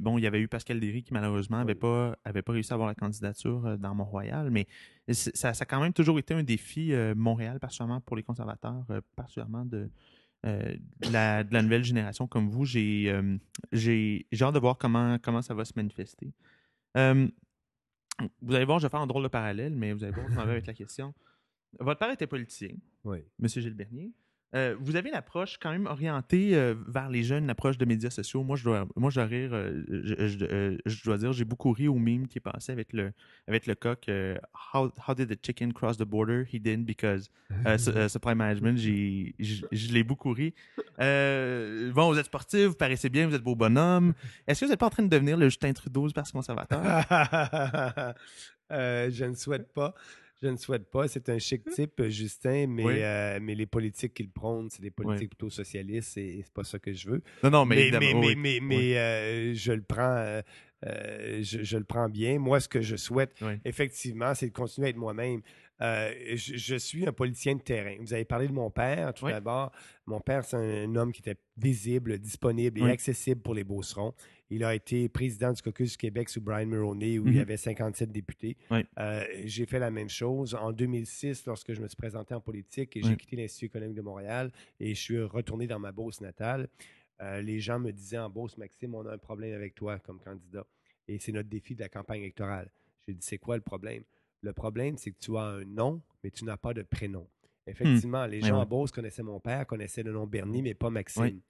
[SPEAKER 1] bon, il y avait eu Pascal Derry qui malheureusement n'avait pas, avait pas réussi à avoir la candidature dans Mont-Royal, mais ça, ça, a quand même toujours été un défi, euh, Montréal, particulièrement pour les conservateurs, euh, particulièrement de, euh, la, de, la, nouvelle génération comme vous. J'ai hâte de voir comment, comment ça va se manifester. vous allez voir, je vais faire un drôle de parallèle, mais vous allez voir, je m'en avec la question. Votre père était politicien,
[SPEAKER 2] oui.
[SPEAKER 1] M. Gilles Bernier. Euh, vous avez une approche quand même orientée euh, vers les jeunes, une approche de médias sociaux. Moi, je dois, moi, je dois rire, euh, je, dois dire, j'ai beaucoup ri au mime qui est passé avec le, avec le coq. how, how, did the chicken cross the border? He didn't because supply management. je l'ai beaucoup ri. bon, vous êtes sportif, vous paraissez bien, vous êtes beau bonhomme. Est-ce que vous n'êtes pas en train de devenir le Justin Trudeau du Parti conservateur?
[SPEAKER 2] je ne souhaite pas. Je ne souhaite pas. C'est un chic mmh. type, euh, Justin, mais, euh, mais les politiques qu'il prône, c'est des politiques plutôt socialistes et, c'est pas ça que je veux.
[SPEAKER 1] Non, non, mais
[SPEAKER 2] Mais, mais, mais, mais, euh, je le prends. je, le prends bien. Moi, ce que je souhaite, effectivement, c'est de continuer à être moi-même. je, suis un politicien de terrain. Vous avez parlé de mon père tout d'abord. Mon père, c'est un, homme qui était visible, disponible et accessible pour les Beaucerons. Il a été président du caucus du Québec sous Brian Mulroney, où il y mhm. avait 57 députés. Euh, j'ai fait la même chose. En 2006, lorsque je me suis présenté en politique et j'ai quitté l'Institut économique de Montréal et je suis retourné dans ma Beauce natale, euh, les gens me disaient en Beauce, Maxime, on a un problème avec toi comme candidat. Et c'est notre défi de la campagne électorale. J'ai dit, c'est quoi le problème? Le problème, c'est que tu as un nom, mais tu n'as pas de prénom. Effectivement, hmm. les gens en Beauce connaissaient mon père, connaissaient le nom Bernie, mais pas Maxime.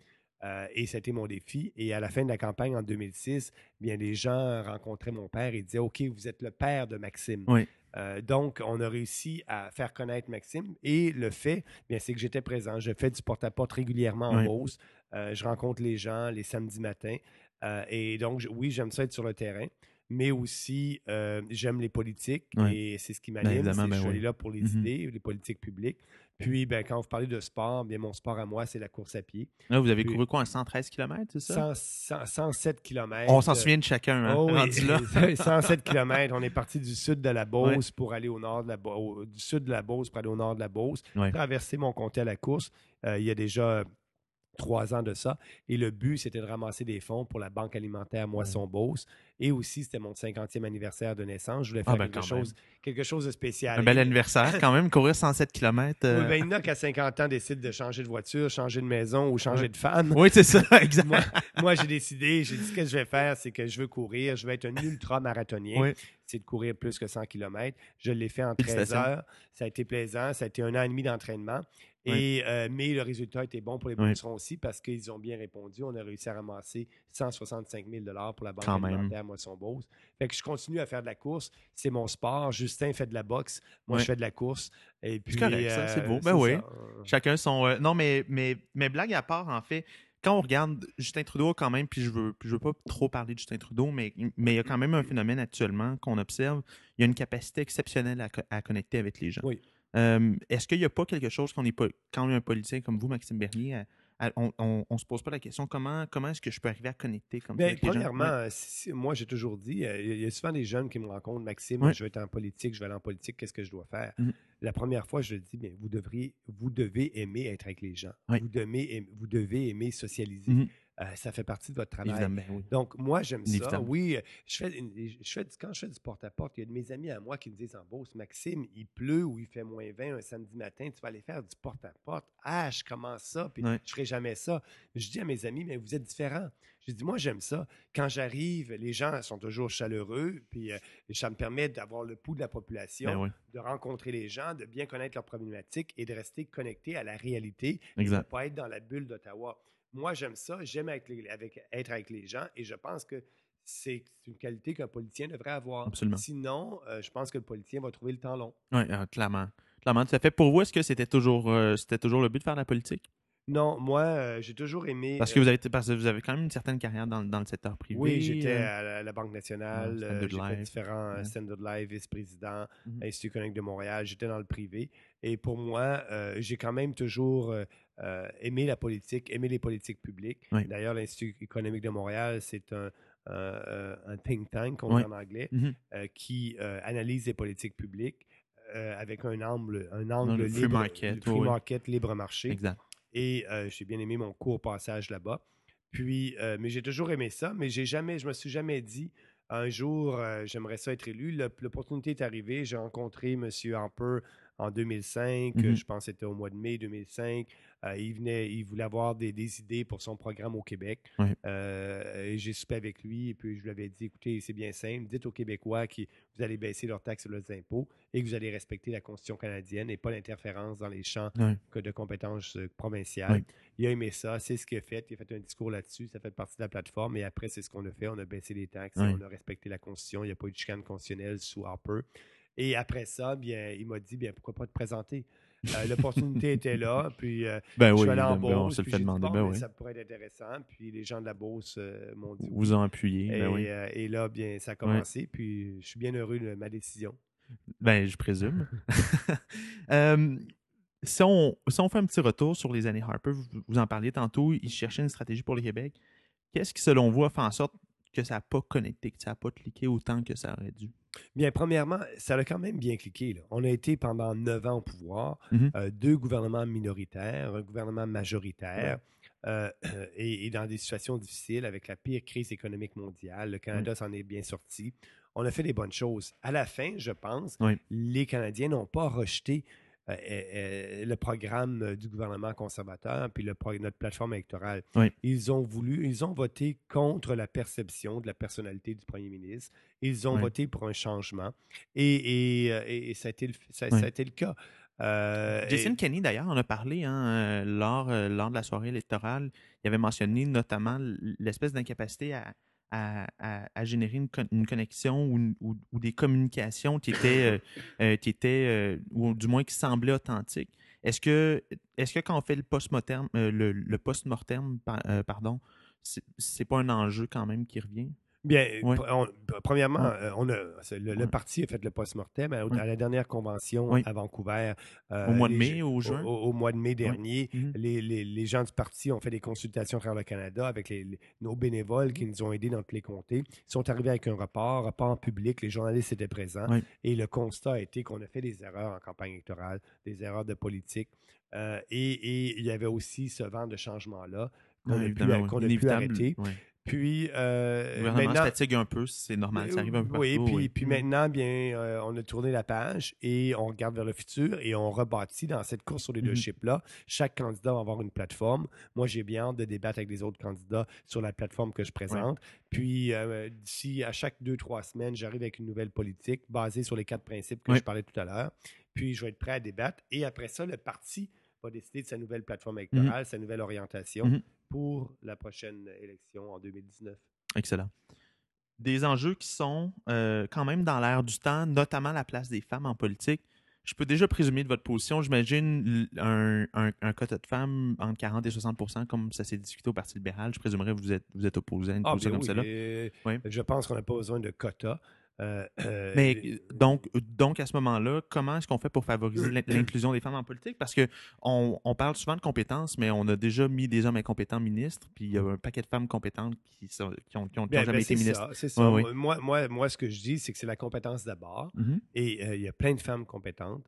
[SPEAKER 2] Euh, et c'était mon défi. Et à la fin de la campagne en 2006, bien, les gens rencontraient mon père et disaient OK, vous êtes le père de Maxime. Euh, donc, on a réussi à faire connaître Maxime. Et le fait, bien, c'est que j'étais présent. Je fais du porte-à-porte régulièrement en Beauce. Euh, je rencontre les gens les samedis matins. et donc, oui, j'aime ça être sur le terrain mais aussi j'aime les politiques et c'est ce qui m'anime. Ben, je suis là pour les mm-hmm. idées, les politiques publiques. Puis, ben, quand vous parlez de sport, bien, mon sport à moi, c'est la course à pied.
[SPEAKER 1] Là, vous avez couru quoi, un 113 km, c'est ça?
[SPEAKER 2] 107 km.
[SPEAKER 1] On s'en souvient de chacun, hein,
[SPEAKER 2] oh, oui. 107 km. On est parti du sud de la Beauce pour aller au nord de la Beauce, du sud de la Beauce pour aller au nord de la Beauce. Traverser mon comté à la course. Euh, il y a déjà trois ans de ça. Et le but, c'était de ramasser des fonds pour la Banque alimentaire Moisson-Beauce. Et aussi, c'était mon 50e anniversaire de naissance. Je voulais ah, faire ben, quelque, chose, quelque chose de spécial.
[SPEAKER 1] Un bel anniversaire, quand même, courir 107 km.
[SPEAKER 2] Oui, ben, il y en a qui, à 50 ans, décident de changer de voiture, changer de maison ou changer de femme.
[SPEAKER 1] Oui, c'est ça, exactement.
[SPEAKER 2] moi, j'ai décidé, j'ai dit ce que je vais faire, c'est que je veux courir. Je veux être un ultra-marathonien. C'est de courir plus que 100 km. Je l'ai fait en 13 heures. Ça a été plaisant. Ça a été un an et demi d'entraînement. Et, euh, mais le résultat était bon pour les Bosserons aussi parce qu'ils ont bien répondu. On a réussi à ramasser 165 000 pour la banque alimentaire Moisson-Beauce. Fait que je continue à faire de la course. C'est mon sport. Justin fait de la boxe. Moi, je fais de la course. Et puis,
[SPEAKER 1] c'est correct, ça. C'est beau. Euh, ben oui. Chacun son... Euh, non, mais, mais, mais blague à part, en fait, quand on regarde Justin Trudeau quand même, puis je veux, je veux pas trop parler de Justin Trudeau, mais, mais il y a quand même un phénomène actuellement qu'on observe. Il y a une capacité exceptionnelle à, à connecter avec les gens.
[SPEAKER 2] Oui.
[SPEAKER 1] Euh, est-ce qu'il n'y a pas quelque chose qu'on n'est pas, quand on est un politicien comme vous, Maxime Bernier, on, ne se pose pas la question comment, comment est-ce que je peux arriver à connecter comme
[SPEAKER 2] ça avec Premièrement, moi j'ai toujours dit, euh, il y a souvent des jeunes qui me rencontrent, Maxime, je vais être en politique, je vais aller en politique, qu'est-ce que je dois faire? Mmh. La première fois, je dis, bien, vous, devriez, vous devez aimer être avec les gens. Vous, devez, vous devez aimer socialiser. Mmh. Euh, ça fait partie de votre travail. Donc, moi, j'aime ça. Oui, je fais, je fais, quand je fais du porte-à-porte, il y a de mes amis à moi qui me disent en Beauce, Maxime, il pleut ou il fait moins 20 un samedi matin, tu vas aller faire du porte-à-porte. Ah, je commence ça, puis je ne ferai jamais ça. Je dis à mes amis, mais vous êtes différents. Je dis, moi, j'aime ça. Quand j'arrive, les gens sont toujours chaleureux, puis euh, ça me permet d'avoir le pouls de la population, ben de rencontrer les gens, de bien connaître leurs problématiques et de rester connecté à la réalité, de ne pas être dans la bulle d'Ottawa. Moi, j'aime ça. J'aime être avec les gens et je pense que c'est une qualité qu'un politicien devrait avoir.
[SPEAKER 1] Absolument.
[SPEAKER 2] Sinon, euh, je pense que le politicien va trouver le temps long.
[SPEAKER 1] Oui, euh, clairement. Clairement, tout à fait. Pour vous, est-ce que c'était toujours, euh, c'était toujours le but de faire de la politique?
[SPEAKER 2] Non, moi, euh, j'ai toujours aimé.
[SPEAKER 1] Parce que, vous avez, parce que vous avez quand même une certaine carrière dans, dans le secteur privé.
[SPEAKER 2] Oui, j'étais euh, à la, Banque nationale, euh, j'ai fait différents ouais. Standard Life, vice-président, mm Institut économique de Montréal, j'étais dans le privé. Et pour moi, j'ai quand même toujours aimé la politique, aimé les politiques publiques. D'ailleurs, l'Institut économique de Montréal, c'est un, un, think tank, on dit en anglais, mm-hmm. qui analyse les politiques publiques. avec un angle, un angle libre, free market, free market libre marché.
[SPEAKER 1] Exact.
[SPEAKER 2] Et euh, j'ai bien aimé mon court passage là-bas. Puis, euh, mais j'ai toujours aimé ça, mais j'ai jamais, je me suis jamais dit un jour, euh, j'aimerais ça être élu. L'opportunité est arrivée. J'ai rencontré M. Harper en 2005. Mm-hmm. Je pense que c'était au mois de mai 2005. Euh, il, venait, il voulait avoir des, idées pour son programme au Québec. Euh, j'ai soupé avec lui et puis je lui avais dit écoutez, c'est bien simple. Dites aux Québécois que vous allez baisser leurs taxes et leurs impôts et que vous allez respecter la Constitution canadienne et pas l'interférence dans les champs de compétences provinciales. Il a aimé ça. C'est ce qu'il a fait. Il a fait un discours là-dessus. Ça fait partie de la plateforme. Et après, c'est ce qu'on a fait. On a baissé les taxes. on a respecté la Constitution. Il n'y a pas eu de chicane constitutionnelle sous Harper. Et après ça, bien, il m'a dit, bien, pourquoi pas te présenter? Euh, l'opportunité était là, puis euh,
[SPEAKER 1] ben je
[SPEAKER 2] suis
[SPEAKER 1] allé
[SPEAKER 2] en Beauce.
[SPEAKER 1] On se le fait demander. Ben
[SPEAKER 2] Ça pourrait être intéressant. Puis les gens de la Beauce euh, m'ont dit.
[SPEAKER 1] Vous ont appuyé.
[SPEAKER 2] Et,
[SPEAKER 1] ben oui.
[SPEAKER 2] et là, bien, ça a commencé. Puis je suis bien heureux de ma décision.
[SPEAKER 1] Ben, je présume. si, on, si on fait un petit retour sur les années Harper, vous, vous en parliez tantôt, ils cherchaient une stratégie pour le Québec. Qu'est-ce qui, selon vous, a fait en sorte que ça n'a pas connecté, que ça n'a pas cliqué autant que ça aurait dû?
[SPEAKER 2] Bien, premièrement, ça a quand même bien cliqué. On a été pendant neuf ans au pouvoir, mm-hmm. euh, deux gouvernements minoritaires, un gouvernement majoritaire, euh, et, dans des situations difficiles avec la pire crise économique mondiale. Le Canada s'en est bien sorti. On a fait des bonnes choses. À la fin, je pense, les Canadiens n'ont pas rejeté euh, euh, le programme du gouvernement conservateur, puis le, notre plateforme électorale. Ils ont voulu, ils ont voté contre la perception de la personnalité du premier ministre. Ils ont voté pour un changement. Et, et, euh, ça, a été le, ça, a été le cas.
[SPEAKER 1] Jason Kenney, d'ailleurs, en a parlé hein, lors, lors de la soirée électorale. Il avait mentionné notamment l'espèce d'incapacité à, à, générer une, connexion ou, des communications qui étaient, euh, euh, qui étaient euh, ou du moins qui semblaient authentiques. Est-ce que, est que quand on fait le post-mortem, le, le post-mortem, pardon, c'est pas un enjeu quand même qui revient?
[SPEAKER 2] Bien, premièrement, euh, on a, le, parti a fait le post-mortem à, la dernière convention à Vancouver.
[SPEAKER 1] Euh, au mois de mai ou juin?
[SPEAKER 2] Au, mois de mai dernier, mhm. les, les, gens du parti ont fait des consultations à travers le Canada avec nos bénévoles qui nous ont aidés dans tous les comtés. Ils sont arrivés avec un rapport, rapport en public, les journalistes étaient présents. Et le constat a été qu'on a fait des erreurs en campagne électorale, des erreurs de politique. Euh, et, et, il y avait aussi ce vent de changement-là qu'on a pu, arrêter. Puis, euh,
[SPEAKER 1] Le gouvernement
[SPEAKER 2] maintenant,
[SPEAKER 1] se fatigue un peu, c'est normal, ça arrive un peu
[SPEAKER 2] oui,
[SPEAKER 1] partout,
[SPEAKER 2] puis, puis
[SPEAKER 1] Mhm.
[SPEAKER 2] maintenant, bien, euh, on a tourné la page et on regarde vers le futur et on rebâtit dans cette course au
[SPEAKER 1] Mhm.
[SPEAKER 2] leadership-là. Chaque candidat va avoir une plateforme. Moi, j'ai bien hâte de débattre avec les autres candidats sur la plateforme que je présente. Puis, euh, d'ici à chaque deux, trois semaines, j'arrive avec une nouvelle politique basée sur les quatre principes que
[SPEAKER 1] Oui.
[SPEAKER 2] je parlais tout à l'heure. Puis, je vais être prêt à débattre. Et après ça, le parti va décider de sa nouvelle plateforme électorale, sa nouvelle orientation
[SPEAKER 1] Mhm.
[SPEAKER 2] Pour la prochaine élection en 2019.
[SPEAKER 1] Excellent. Des enjeux qui sont euh, quand même dans l'air du temps, notamment la place des femmes en politique. Je peux déjà présumer de votre position, j'imagine un, un, un quota de femmes entre 40 et 60% comme ça s'est discuté au Parti libéral. Je présumerais que vous êtes, vous êtes opposé à une
[SPEAKER 2] Ah,
[SPEAKER 1] position
[SPEAKER 2] bien
[SPEAKER 1] comme
[SPEAKER 2] oui,
[SPEAKER 1] celle-là. Oui.
[SPEAKER 2] Je pense qu'on n'a pas besoin de quotas. Euh, euh,
[SPEAKER 1] Mais
[SPEAKER 2] euh,
[SPEAKER 1] donc, donc, à ce moment-là, comment est-ce qu'on fait pour favoriser l'in- l'inclusion des femmes en politique? Parce que on, parle souvent de compétences, mais on a déjà mis des hommes incompétents ministres, puis il y a un paquet de femmes compétentes qui, ont, qui ont- qui ont
[SPEAKER 2] ben,
[SPEAKER 1] jamais
[SPEAKER 2] ben,
[SPEAKER 1] été
[SPEAKER 2] c'est
[SPEAKER 1] ministres.
[SPEAKER 2] ça, c'est ça.
[SPEAKER 1] Ouais, oui.
[SPEAKER 2] Moi, moi, moi, ce que je dis, c'est que c'est la compétence d'abord.
[SPEAKER 1] Mhm.
[SPEAKER 2] Et euh, il y a plein de femmes compétentes.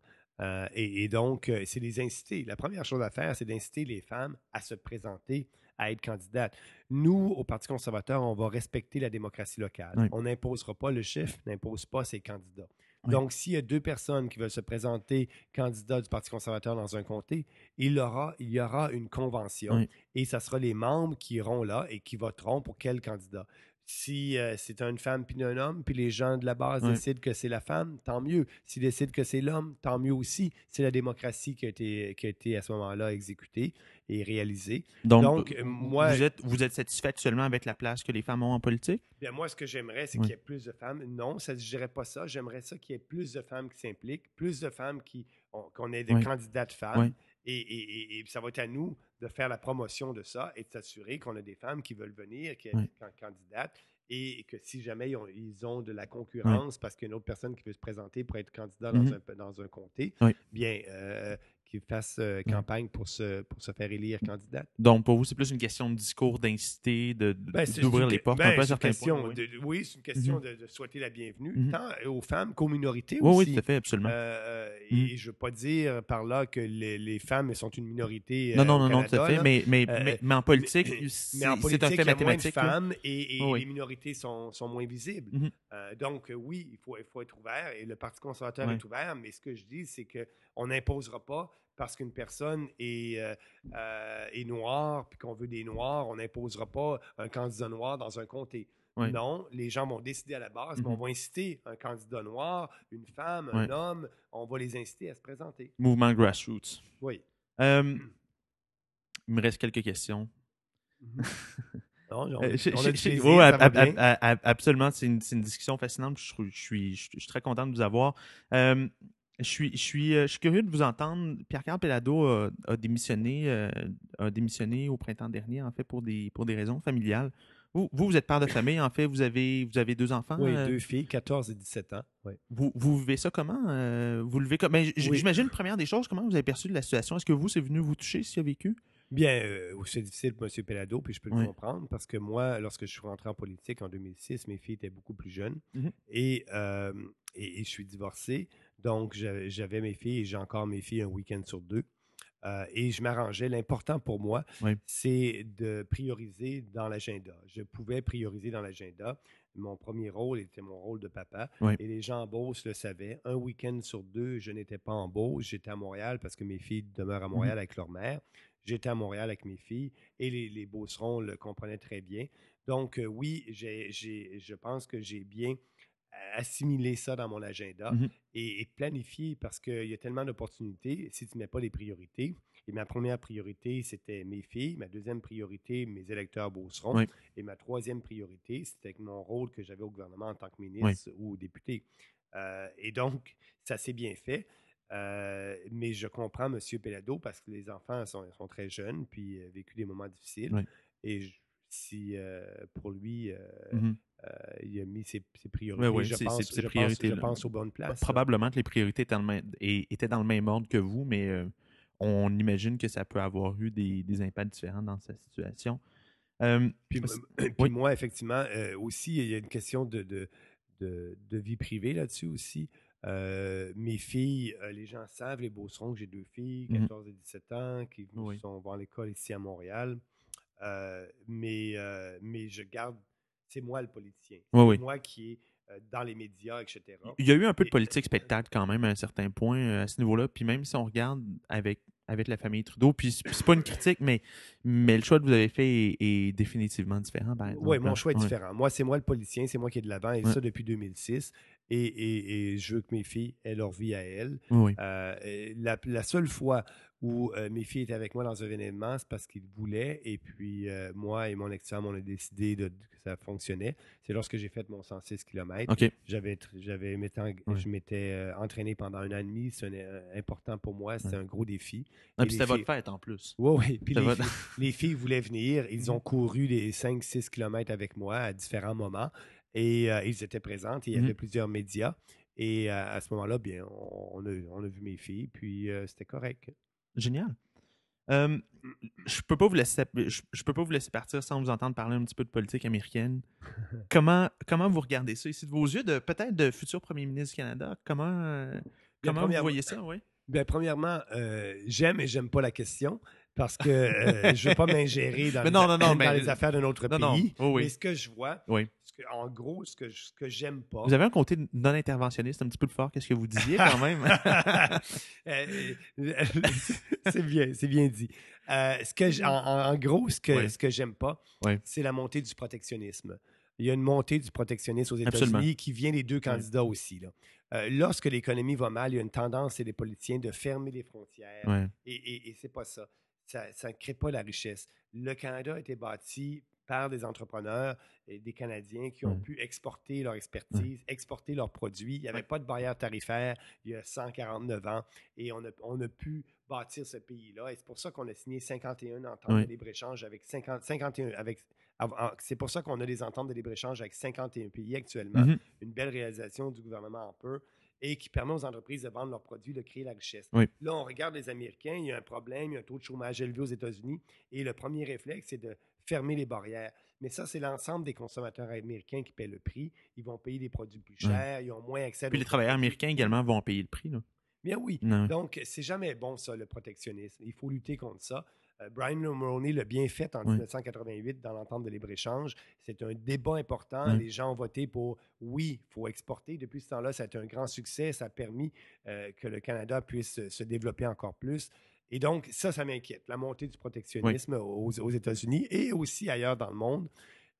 [SPEAKER 2] Et, et donc, c'est les inciter. La première chose à faire, c'est d'inciter les femmes à se présenter, à être candidates. Nous, au Parti conservateur, on va respecter la démocratie locale.
[SPEAKER 1] Oui.
[SPEAKER 2] On n'imposera pas le chef, n'impose pas ses candidats.
[SPEAKER 1] Oui.
[SPEAKER 2] Donc, s'il y a deux personnes qui veulent se présenter candidats du Parti conservateur dans un comté, il, aura, il y aura une convention
[SPEAKER 1] Oui.
[SPEAKER 2] et ça sera les membres qui iront là et qui voteront pour quel candidat. Si euh, c'est une femme puis un homme, puis les gens de la base décident que c'est la femme, tant mieux. S'ils décident que c'est l'homme, tant mieux aussi. C'est la démocratie qui a été, qui a été à ce moment-là exécutée et réalisée.
[SPEAKER 1] Donc,
[SPEAKER 2] Donc,
[SPEAKER 1] euh,
[SPEAKER 2] moi-
[SPEAKER 1] vous êtes, vous êtes satisfait actuellement avec la place que les femmes ont en politique?
[SPEAKER 2] Bien, moi, ce que j'aimerais, c'est qu'il y ait plus de femmes. Non, ça, je dirais pas ça. J'aimerais ça qu'il y ait plus de femmes qui s'impliquent, plus de femmes qui, qu'on ait des
[SPEAKER 1] Oui.
[SPEAKER 2] candidates femmes.
[SPEAKER 1] Oui.
[SPEAKER 2] Et, et- et- et ça va être à nous de faire la promotion de ça et de s'assurer qu'on a des femmes qui veulent venir, qui sont can- candidates, et que si jamais ils ont, ils ont de la concurrence parce qu'il y a une autre personne qui veut se présenter pour être candidat dans,
[SPEAKER 1] Mhm.
[SPEAKER 2] un, dans un comté, bien, euh, qu'ils fassent euh, campagne pour se, pour se faire élire candidate?
[SPEAKER 1] Donc, pour vous, c'est plus une question de discours, d'inciter, de, de-
[SPEAKER 2] Ben,
[SPEAKER 1] d'ouvrir les portes
[SPEAKER 2] ben,
[SPEAKER 1] un peu à
[SPEAKER 2] c'est une
[SPEAKER 1] certains
[SPEAKER 2] question
[SPEAKER 1] points, oui.
[SPEAKER 2] de- oui, c'est une question de, de souhaiter la bienvenue,
[SPEAKER 1] Mhm.
[SPEAKER 2] tant aux femmes qu'aux minorités
[SPEAKER 1] Oui,
[SPEAKER 2] aussi.
[SPEAKER 1] oui, tout à fait, absolument.
[SPEAKER 2] Euh,
[SPEAKER 1] Mhm.
[SPEAKER 2] Et je ne veux pas dire par là que les, les femmes sont une minorité.
[SPEAKER 1] non,
[SPEAKER 2] euh,
[SPEAKER 1] non,
[SPEAKER 2] au
[SPEAKER 1] non, non, tout à fait. Mais, mais,
[SPEAKER 2] Euh,
[SPEAKER 1] mais, mais en politique, c'est un fait
[SPEAKER 2] il y a moins de
[SPEAKER 1] mathématique. là.
[SPEAKER 2] femmes et, et
[SPEAKER 1] Oui, oui.
[SPEAKER 2] les minorités sont, sont moins visibles.
[SPEAKER 1] Mhm.
[SPEAKER 2] Euh, donc, euh, oui, il faut, il faut être ouvert et le Parti conservateur est ouvert, mais ce que je dis, c'est qu'on n'imposera pas parce qu'une personne est, euh, euh, est noire puis qu'on veut des noirs, on n'imposera pas un candidat noir dans un comté. Non, les gens vont décider à la base, mais
[SPEAKER 1] Mhm.
[SPEAKER 2] on va inciter un candidat noir, une femme, un homme, on va les inciter à se présenter.
[SPEAKER 1] Mouvement grassroots.
[SPEAKER 2] Oui.
[SPEAKER 1] Euh, il me reste quelques questions.
[SPEAKER 2] Non, on,
[SPEAKER 1] Euh,
[SPEAKER 2] on a plaisir,
[SPEAKER 1] ab- ab- ab- absolument, c'est une, discussion fascinante. Je, suis, je, je suis très content de vous avoir. Euh, je, suis, je, suis, euh, je suis curieux de vous entendre. Pierre-Carl Pelado a, a démissionné, euh, a démissionné au printemps dernier, en fait, pour des, pour des raisons familiales. Vous, vous, vous êtes père de famille, en fait, vous avez, vous avez deux enfants.
[SPEAKER 2] Oui,
[SPEAKER 1] euh,
[SPEAKER 2] deux filles, 14 et 17 ans. Oui.
[SPEAKER 1] vous, vous vivez ça comment? euh, vous le vivez comme... ben,
[SPEAKER 2] Oui.
[SPEAKER 1] J'imagine, première des choses, comment vous avez perçu de la situation? Est-ce que vous, c'est venu vous toucher s'il a vécu?
[SPEAKER 2] Bien, euh, c'est difficile pour M. Pelado, puis je peux le comprendre, parce que moi, lorsque je suis rentré en politique en 2006, mes filles étaient beaucoup plus jeunes
[SPEAKER 1] Mhm.
[SPEAKER 2] et, euh, et, et je suis divorcé. Donc, j'avais mes filles et j'ai encore mes filles un week-end sur deux. Euh, et je m'arrangeais. L'important pour moi,
[SPEAKER 1] Oui.
[SPEAKER 2] c'est de prioriser dans l'agenda. Je pouvais prioriser dans l'agenda. Mon premier rôle était mon rôle de papa.
[SPEAKER 1] Oui.
[SPEAKER 2] Et les gens en Beauce le savaient. Un week-end sur deux, je n'étais pas en Beauce. J'étais à Montréal parce que mes filles demeurent à Montréal avec leur mère. J'étais à Montréal avec mes filles et les, les Beaucerons le comprenaient très bien. Donc, euh, oui, je pense que j'ai bien assimilé ça dans mon agenda
[SPEAKER 1] Mhm.
[SPEAKER 2] et, et planifié parce qu'il y a tellement d'opportunités si tu ne mets pas les priorités. Et ma première priorité, c'était mes filles. Ma deuxième priorité, mes électeurs Beaucerons.
[SPEAKER 1] Oui.
[SPEAKER 2] Et ma troisième priorité, c'était mon rôle que j'avais au gouvernement en tant que ministre ou député. Euh, et donc, ça s'est bien fait. Euh, mais je comprends M. Pelado parce que les enfants sont, sont très jeunes puis euh, vécu des moments difficiles.
[SPEAKER 1] Oui.
[SPEAKER 2] Et je- si euh, pour lui,
[SPEAKER 1] Mhm.
[SPEAKER 2] Euh, il a mis ses, ses priorités, je, pense,
[SPEAKER 1] ses
[SPEAKER 2] je, pense, je aux bonnes places.
[SPEAKER 1] Probablement que les priorités étaient dans le même, et- étaient dans le même ordre que vous, mais euh, on imagine que ça peut avoir eu des, des impacts différents dans sa situation. Euh,
[SPEAKER 2] Puis,
[SPEAKER 1] c'est-
[SPEAKER 2] puis
[SPEAKER 1] oui.
[SPEAKER 2] moi, effectivement, euh, aussi, il y a une question de, de, de, de vie privée là-dessus aussi. Euh, mes filles, euh, les gens savent, les Beaucerons, que j'ai deux filles,
[SPEAKER 1] Mhm.
[SPEAKER 2] 14 et 17 ans, qui
[SPEAKER 1] Oui.
[SPEAKER 2] sont, vont à l'école ici à Montréal. mais, mais je garde, c'est moi le politicien.
[SPEAKER 1] C'est
[SPEAKER 2] moi qui est dans les médias, etc.
[SPEAKER 1] Il y a eu un peu de politique spectacle quand même à un certain point à ce niveau-là. Puis même si on regarde avec avec la famille Trudeau. Puis c'est pas une critique, mais, mais le choix que vous avez fait est, définitivement différent.
[SPEAKER 2] Oui, mon choix est différent. Moi, c'est moi le politicien, c'est moi qui est de l'avant, et ça depuis 2006. Et, et, je veux que mes filles aient leur vie à elles. Euh, la, la, seule fois où euh, mes filles étaient avec moi dans un événement, c'est parce qu'ils voulaient. Et puis, euh, moi et mon ex-femme, on a décidé de, que ça fonctionnait. C'est lorsque j'ai fait mon 106 km. J'avais, j'avais, Je m'étais euh, entraîné pendant un an et demi. C'est important pour moi. C'était un gros défi.
[SPEAKER 1] Ah, puis c'était votre fête en plus.
[SPEAKER 2] Oui, oui. Puis les, filles voulaient venir. Ils ont couru les 5-6 km avec moi à différents moments. Et ils étaient présents. Il y avait mm-hmm. plusieurs médias. Et à ce moment-là, bien, on a, on a, vu mes filles, puis c'était correct.
[SPEAKER 1] Génial. Euh, je peux pas vous laisser je, peux pas vous laisser partir sans vous entendre parler un petit peu de politique américaine. comment comment vous regardez ça? Ici de vos yeux de peut-être de futur premier ministre du Canada Comment euh, comment vous voyez ça Oui?
[SPEAKER 2] Bien, premièrement, euh, j'aime et j'aime pas la question parce que je ne veux pas m'ingérer dans, les, affaires d'un autre pays. Mais ce que je vois, en gros, ce que, ce que j'aime pas.
[SPEAKER 1] Vous avez un côté non-interventionniste un petit peu plus fort que ce que vous disiez quand même.
[SPEAKER 2] Euh, c'est bien, c'est bien dit. Euh, ce que en, gros, ce que, ce que j'aime pas, c'est la montée du protectionnisme. Il y a une montée du protectionnisme aux États-Unis qui vient des deux candidats aussi. Là. Euh, lorsque l'économie va mal, il y a une tendance chez les politiciens de fermer les frontières. Et, et, et c'est pas ça. Ça ne crée pas la richesse. Le Canada a été bâti par des entrepreneurs et des Canadiens qui ont pu exporter leur expertise, exporter leurs produits. Il n'y avait pas de barrière tarifaire il y a 149 ans et on a, on a pu bâtir ce pays-là. Et c'est pour ça qu'on a signé 51 ententes de libre-échange avec 50, 51 avec c'est pour ça qu'on a des ententes de libre-échange avec 51 pays actuellement. Mm-hmm. Une belle réalisation du gouvernement en peu et qui permet aux entreprises de vendre leurs produits, de créer la richesse. Là, on regarde les Américains, il y a un problème, il y a un taux de chômage élevé aux États-Unis et le premier réflexe, c'est de fermer les barrières. Mais ça, c'est l'ensemble des consommateurs américains qui paient le prix. Ils vont payer des produits plus chers, ils ont moins accès.
[SPEAKER 1] Puis les travailleurs américains également vont payer le prix. Là.
[SPEAKER 2] Bien oui. Donc, c'est jamais bon, ça, le protectionnisme. Il faut lutter contre ça. Euh, Brian Mulroney l'a bien fait en 1988 dans l'entente de libre-échange. C'est un débat important. Les gens ont voté pour oui, il faut exporter. Depuis ce temps-là, ça a été un grand succès. Ça a permis euh, que le Canada puisse se développer encore plus. Et donc, ça, ça m'inquiète, la montée du protectionnisme aux, États-Unis et aussi ailleurs dans le monde.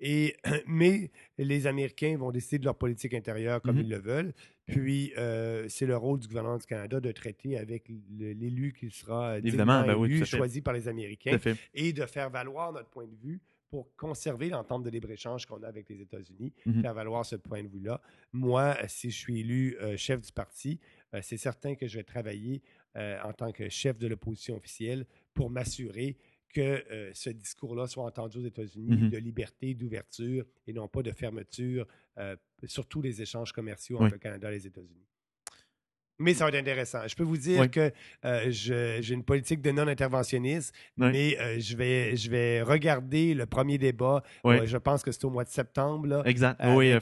[SPEAKER 2] Et, mais les Américains vont décider de leur politique intérieure comme mm-hmm. ils le veulent. Puis, euh, c'est le rôle du gouvernement du Canada de traiter avec l'élu qui sera Évidemment, ben choisi par les Américains et de faire valoir notre point de vue pour conserver l'entente de libre-échange qu'on a avec les États-Unis, mm-hmm. faire valoir ce point de vue-là. Moi, si je suis élu euh, chef du parti, euh, c'est certain que je vais travailler euh, en tant que chef de l'opposition officielle pour m'assurer que euh, ce discours-là soit entendu aux États-Unis mm-hmm. de liberté, d'ouverture et non pas de fermeture, euh, surtout les échanges commerciaux entre le Canada et les États-Unis. Mais ça va être intéressant. Je peux vous dire que euh, j'ai une politique de non-interventionniste, mais euh, je, vais, je vais regarder le premier débat. Euh, je pense que c'est au mois de septembre. Là,
[SPEAKER 1] exact. oui,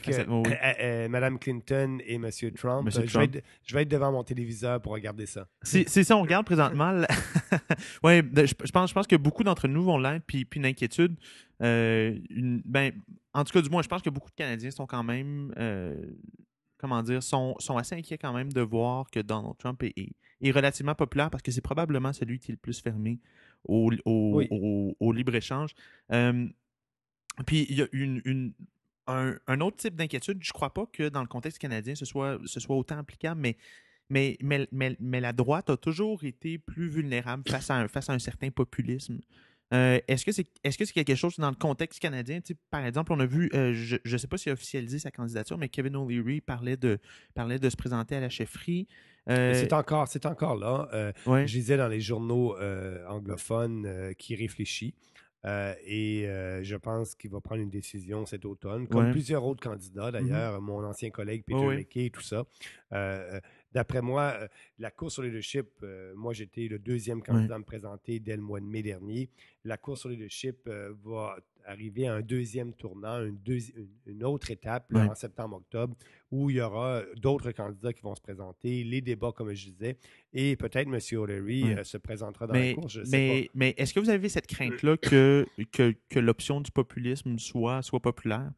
[SPEAKER 2] Madame Clinton et Monsieur Trump. Je, Vais être, je, Vais être, devant mon téléviseur pour regarder ça.
[SPEAKER 1] C'est ça, on regarde présentement. oui, je, pense, je pense que beaucoup d'entre nous vont l'être, puis, puis une inquiétude. Une, ben, en tout cas, du moins, je pense que beaucoup de Canadiens sont quand même comment dire, sont, sont assez inquiets quand même de voir que Donald Trump est, est, relativement populaire parce que c'est probablement celui qui est le plus fermé au, au, libre-échange. puis il y a une, un, autre type d'inquiétude. Je ne crois pas que dans le contexte canadien, ce soit, ce soit autant applicable, mais, mais, mais, mais, la droite a toujours été plus vulnérable face à un, face à un certain populisme. Euh, est-ce que c'est est-ce que c'est quelque chose dans le contexte canadien? par exemple, on a vu, euh, je ne sais pas s'il a officialisé sa candidature, mais Kevin O'Leary parlait de, parlait de se présenter à la chefferie.
[SPEAKER 2] Euh, c'est encore, c'est encore là. Je disais dans les journaux anglophones qui réfléchit. Et je pense qu'il va prendre une décision cet automne, comme plusieurs autres candidats mm-hmm. d'ailleurs, mon ancien collègue Peter et tout ça. D'après moi, euh, la course au leadership, euh, moi j'étais le deuxième candidat à me présenter dès le mois de mai dernier. La course au leadership euh, va arriver à un deuxième tournant, une, une autre étape en septembre-octobre, où il y aura d'autres candidats qui vont se présenter, les débats, comme je disais, et peut-être M. O'Leary se présentera dans
[SPEAKER 1] mais,
[SPEAKER 2] la course.
[SPEAKER 1] mais, mais est-ce que vous avez cette crainte-là que, que, que l'option du populisme soit, soit populaire?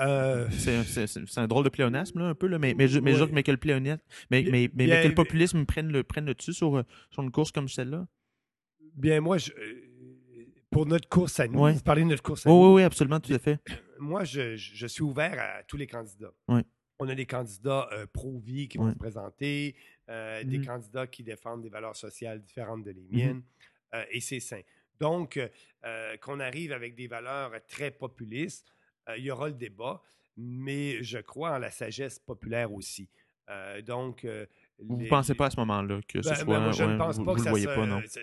[SPEAKER 2] Euh,
[SPEAKER 1] c'est un drôle de pléonasme, là, un peu, là, mais, mais, mais, mais, que le pléonasme, mais, mais, mais, que le populisme prenne le, prenne le dessus sur, sur une course comme celle-là?
[SPEAKER 2] Bien, moi, je, euh, pour notre course à nous, vous parlez de notre course
[SPEAKER 1] à
[SPEAKER 2] nous.
[SPEAKER 1] Oui, oui, absolument, tout à fait.
[SPEAKER 2] Moi, je, je suis ouvert à tous les candidats. On a des candidats euh, pro-vie qui vont se présenter, des mm-hmm. candidats qui défendent des valeurs sociales différentes de les mm-hmm. miennes, et c'est sain. Donc, qu'on arrive avec des valeurs très populistes, euh, il y aura le débat, mais je crois en la sagesse populaire aussi. Euh, donc,
[SPEAKER 1] euh, vous ne pensez pas à ce moment-là que ce ben, soit.
[SPEAKER 2] Ben, je ne pense pas que ça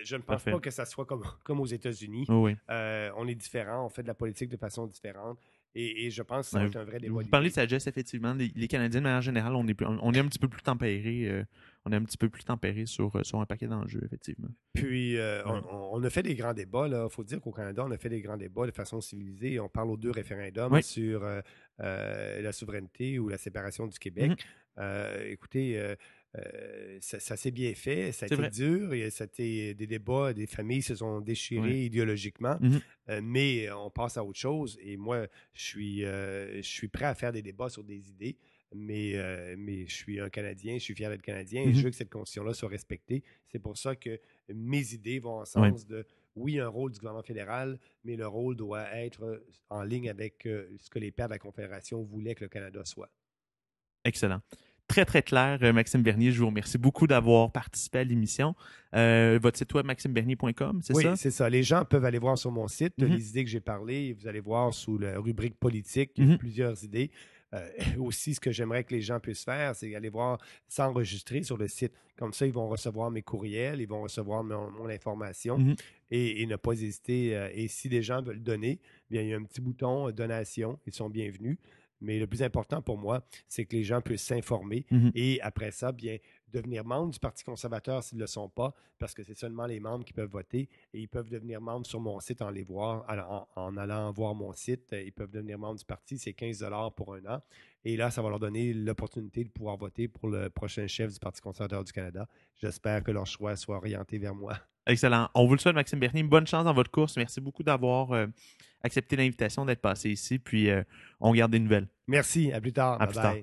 [SPEAKER 2] Je ne pense pas que ça soit comme, comme aux États-Unis.
[SPEAKER 1] Oui.
[SPEAKER 2] on est différent, on fait de la politique de façon différente. Et, je pense que c'est un vrai débat.
[SPEAKER 1] Vous parlez de sagesse, effectivement. Les, Canadiens, de manière générale, on est, on est un petit peu plus tempérés on est un petit peu plus tempéré sur, euh, sur un paquet d'enjeux, effectivement.
[SPEAKER 2] Puis, euh, on, a fait des grands débats. Il faut dire qu'au Canada, on a fait des grands débats de façon civilisée. On parle aux deux référendums sur euh, la souveraineté ou la séparation du Québec. Mm-hmm. écoutez, ça, s'est bien fait, ça a été dur, et ça a été des débats, des familles se sont déchirées idéologiquement, mm-hmm. mais on passe à autre chose. Et moi, je suis, je suis prêt à faire des débats sur des idées mais, euh, mais je suis un Canadien, je suis fier d'être Canadien et je mhm. veux que cette constitution-là soit respectée. C'est pour ça que mes idées vont en sens de, oui, un rôle du gouvernement fédéral, mais le rôle doit être en ligne avec euh, ce que les pères de la Confédération voulaient que le Canada soit.
[SPEAKER 1] Excellent. Très, très clair, euh, Maxime Bernier. Je vous remercie beaucoup d'avoir participé à l'émission. votre site web, maximebernier.com, c'est ça?
[SPEAKER 2] Oui, c'est ça. Les gens peuvent aller voir sur mon site mhm. les idées que j'ai parlé. Vous allez voir sous la rubrique politique, il y a mhm. plusieurs idées. Euh, aussi, ce que j'aimerais que les gens puissent faire, c'est aller voir, s'enregistrer sur le site. Comme ça, ils vont recevoir mes courriels, ils vont recevoir mon, information mhm. et, ne pas hésiter. Euh, et si des gens veulent donner, bien, il y a un petit bouton euh, donation, ils sont bienvenus. Mais le plus important pour moi, c'est que les gens puissent s'informer mhm. et après ça, bien, devenir membre du Parti conservateur s'ils ne le sont pas, parce que c'est seulement les membres qui peuvent voter et ils peuvent devenir membres sur mon site en les voir, en, allant voir mon site. Ils peuvent devenir membres du parti, c'est 15 pour un an. Et là, ça va leur donner l'opportunité de pouvoir voter pour le prochain chef du Parti conservateur du Canada. J'espère que leur choix soit orienté vers moi.
[SPEAKER 1] Excellent. On vous le souhaite, Maxime Bernier. Bonne chance dans votre course. Merci beaucoup d'avoir euh, accepté l'invitation d'être passé ici. Puis, euh, on garde des nouvelles.
[SPEAKER 2] Merci. À plus tard.
[SPEAKER 1] À plus tard.